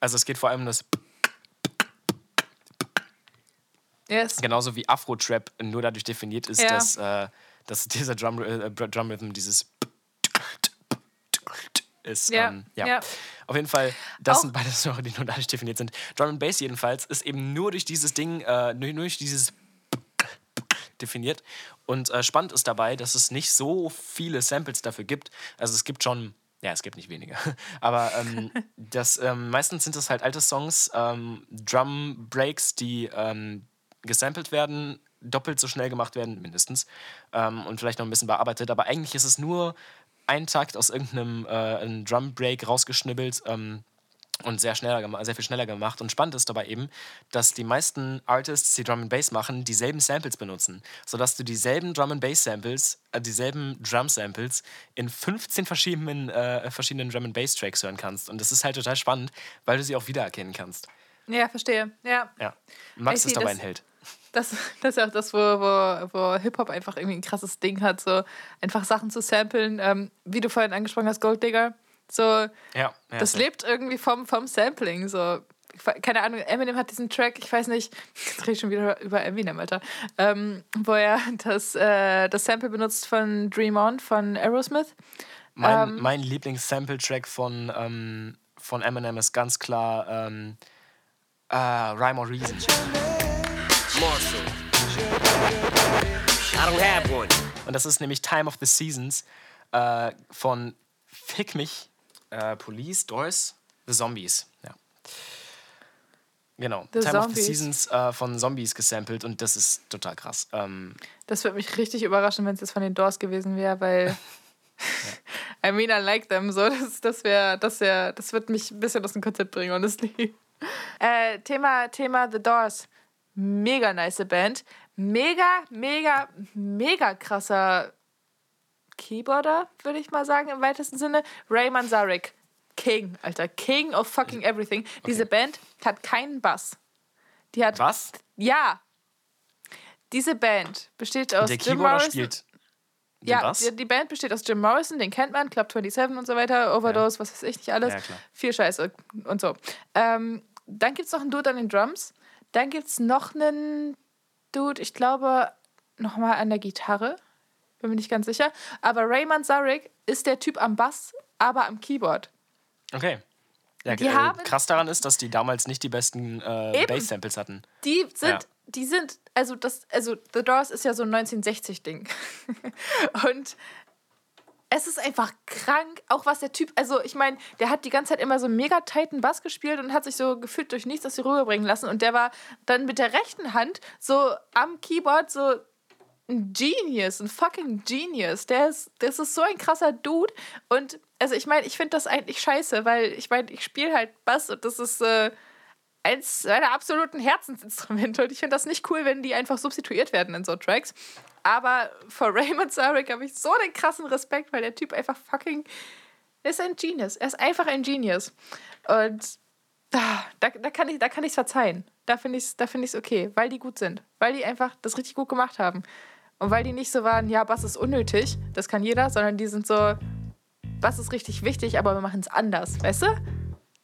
Also es geht vor allem um das Yes. genauso wie Afro-Trap nur dadurch definiert ist, Ja. dass, äh, dass dieser Drum, äh, Drum Rhythm dieses ist. Ja, Ähm, ja. ja. Auf jeden Fall, das Auch- sind beide Genre, die nur dadurch definiert sind. Drum and Bass jedenfalls ist eben nur durch dieses Ding, äh, nur, nur durch dieses definiert. Und äh, spannend ist dabei, dass es nicht so viele Samples dafür gibt. Also es gibt schon, ja, es gibt nicht wenige. Aber ähm, das, ähm, meistens sind es halt alte Songs, ähm, Drum Breaks, die ähm, gesampelt werden, doppelt so schnell gemacht werden, mindestens. Ähm, und vielleicht noch ein bisschen bearbeitet. Aber eigentlich ist es nur ein Takt aus irgendeinem äh, Drum Break rausgeschnibbelt. Ähm, und sehr, schneller, sehr viel schneller gemacht. Und spannend ist dabei eben, dass die meisten Artists, die Drum and Bass machen, dieselben Samples benutzen, sodass du dieselben Drum and Bass Samples, äh, dieselben Drum Samples in 15 verschiedenen, äh, verschiedenen Drum and Bass Tracks hören kannst. Und das ist halt total spannend, weil du sie auch wiedererkennen kannst. Ja, verstehe. Ja. Ja. Max ist dabei das- ein Held. Das, das ist ja auch das, wo, wo, wo Hip-Hop einfach irgendwie ein krasses Ding hat, so einfach Sachen zu samplen. Ähm, wie du vorhin angesprochen hast, Gold Digger. So, Ja, ja das safe. lebt irgendwie vom, vom Sampling. So. keine Ahnung, Eminem hat diesen Track, ich weiß nicht, jetzt rede ich schon wieder über Eminem, Alter, ähm, wo er das, äh, das Sample benutzt von Dream On von Aerosmith. Mein, Ähm, mein Lieblings-Sample-Track von, ähm, von Eminem ist ganz klar ähm, äh, Rhyme or Reason. Marshall. I don't have one. Und das ist nämlich Time of the Seasons äh, von Fick mich, äh, Police, Doors, The Zombies. Ja. Genau. The Time of the Zombies. Seasons äh, von Zombies gesampelt und das ist total krass. Ähm, Das würde mich richtig überraschen, wenn es jetzt von den Doors gewesen wäre, weil I mean, I like them. So, das, das wäre, das wär, das wird mich ein bisschen aus dem Konzept bringen, honestly. Äh, Thema, Thema The Doors. Mega nice Band. Mega, mega, mega krasser Keyboarder, würde ich mal sagen, im weitesten Sinne. Ray Manzarek. King, Alter. King of fucking everything. Diese Band hat keinen Bass. Die hat. was? Ja. Diese Band besteht aus Der Keyboarder Morrison. spielt den Ja, Bass? die, die Band besteht aus Jim Morrison, den kennt man, Club 27 und so weiter, Overdose, was weiß ich nicht alles. Ja. Viel Scheiße und so. Ähm, dann gibt es noch einen Dude an den Drums. Dann gibt es noch einen Dude, ich glaube, nochmal an der Gitarre. Bin mir nicht ganz sicher. Aber Raymond Zarek ist der Typ am Bass, aber am Keyboard. Okay. Ja, äh, krass daran ist, dass die damals nicht die besten äh. Bass-Samples hatten. Die sind, Ja. Die sind, also das, also The Doors ist ja so ein 1960-Ding. Und es ist einfach krank, auch was der Typ, also ich meine, der hat die ganze Zeit immer so mega tighten Bass gespielt und hat sich so gefühlt durch nichts aus sie rüberbringen lassen. Und der war dann mit der rechten Hand so am Keyboard so ein Genius, ein fucking Genius. Der ist, das ist so ein krasser Dude. Und also ich meine, ich finde das eigentlich scheiße, weil ich meine, ich spiele halt Bass und das ist äh, eins meiner absoluten Herzensinstrumente. Und ich finde das nicht cool, wenn die einfach substituiert werden in so Tracks. Aber vor Raymond Zarek habe ich so den krassen Respekt, weil der Typ einfach fucking ist ein Genius. Er ist einfach ein Genius. Und da, da, da kann ich ich's verzeihen. Da finde ich es find okay, weil die gut sind. Weil die einfach das richtig gut gemacht haben. Und weil die nicht so waren, ja, Bass ist unnötig, das kann jeder, sondern die sind so, Bass ist richtig wichtig, aber wir machen es anders, weißt du?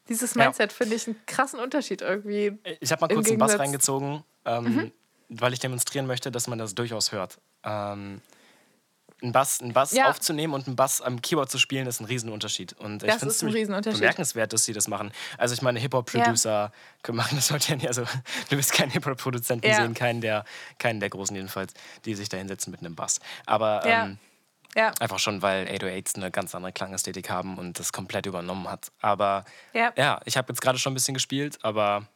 Dieses Ja. Mindset finde ich einen krassen Unterschied irgendwie. Ich habe mal kurz den Bass Gegensatz- reingezogen, ähm, weil ich demonstrieren möchte, dass man das durchaus hört. Ähm, einen Bass, einen Bass Ja. aufzunehmen und einen Bass am Keyboard zu spielen, ist ein Riesenunterschied. Und ich Das finde ist es bemerkenswert, dass sie das machen. Also ich meine, Hip-Hop-Producer können machen das heute ja nicht. Also du bist kein Hip-Hop-Produzenten Ja. sehen, keinen der, keinen der Großen jedenfalls, die sich da hinsetzen mit einem Bass. Aber Ja. ähm, Ja, einfach schon, weil 808s eine ganz andere Klangästhetik haben und das komplett übernommen hat. Aber ja. ja, ich habe jetzt gerade schon ein bisschen gespielt, aber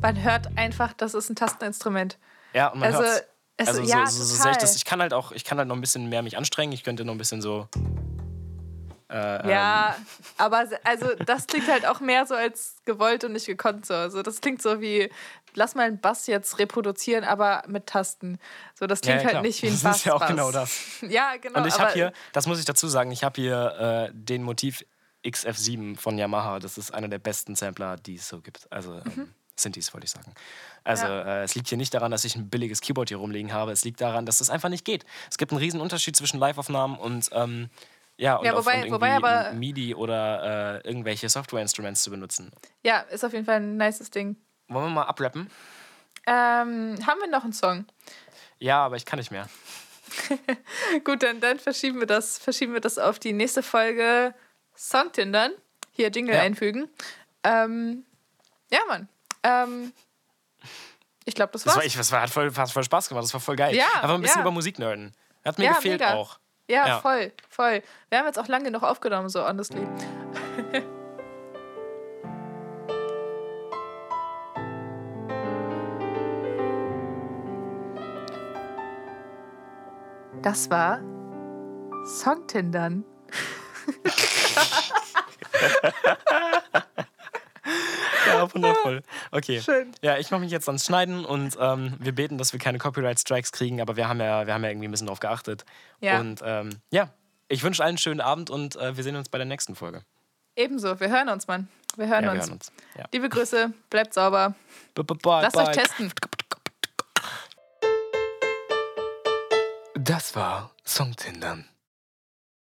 Man hört einfach, das ist ein Tasteninstrument. Ja, und man Also, hört's. es- Also so, ja, so, so total. sehe ich das. Ich kann halt auch, ich kann halt noch ein bisschen mehr mich anstrengen. Ich könnte noch ein bisschen so. Äh, Ja, aber se- also das klingt halt auch mehr so als gewollt und nicht gekonnt so. Also das klingt so wie, lass mal einen Bass jetzt reproduzieren, aber mit Tasten. So, das Ja, klingt ja, halt klar. nicht wie ein Das Bass. ist ja auch genau das. Ja, genau. Und ich aber- habe hier, das muss ich dazu sagen, ich habe hier äh, den Motiv XF7 von Yamaha. Das ist einer der besten Sampler, die es so gibt. Also ähm, Synthes, wollte ich sagen. Also Mhm. Ja. äh, es liegt hier nicht daran, dass ich ein billiges Keyboard hier rumliegen habe. Es liegt daran, dass das einfach nicht geht. Es gibt einen riesen Unterschied zwischen Live-Aufnahmen und ähm, ja, und Ja, auf, wobei- wobei aber- MIDI oder äh, irgendwelche Software-Instruments zu benutzen. Ja, ist auf jeden Fall ein nices Ding. Wollen wir mal abrappen? Ähm, haben wir noch einen Song? Ja, aber ich kann nicht mehr. Gut, dann, dann verschieben, wir das, verschieben wir das auf die nächste Folge Songtindern. Hier Jingle Ja. einfügen. Ähm, ja, Mann. Ähm, ich glaube, das Das, war's. war, ich, das war, hat, voll, hat voll Spaß gemacht, das war voll geil. Ja, Einfach ein bisschen ja. über Musik nerden. Hat mir Ja, gefehlt mega. auch. Ja, Ja. voll, voll. Wir haben jetzt auch lange genug aufgenommen, so honestly. Das war Songtindern. Ja, wundervoll. Okay. Schön. Ja, ich mache mich jetzt ans Schneiden und ähm, wir beten, dass wir keine Copyright-Strikes kriegen, aber wir haben ja, wir haben ja irgendwie ein bisschen drauf geachtet. Ja. Und ähm, ja, ich wünsche allen einen schönen Abend und äh, wir sehen uns bei der nächsten Folge. Ebenso, wir hören uns, Mann. Wir hören Ja, wir uns. hören uns. Ja. Liebe Grüße, bleibt sauber. B -b Bye, Lasst bye. euch testen. Das war Songtindern.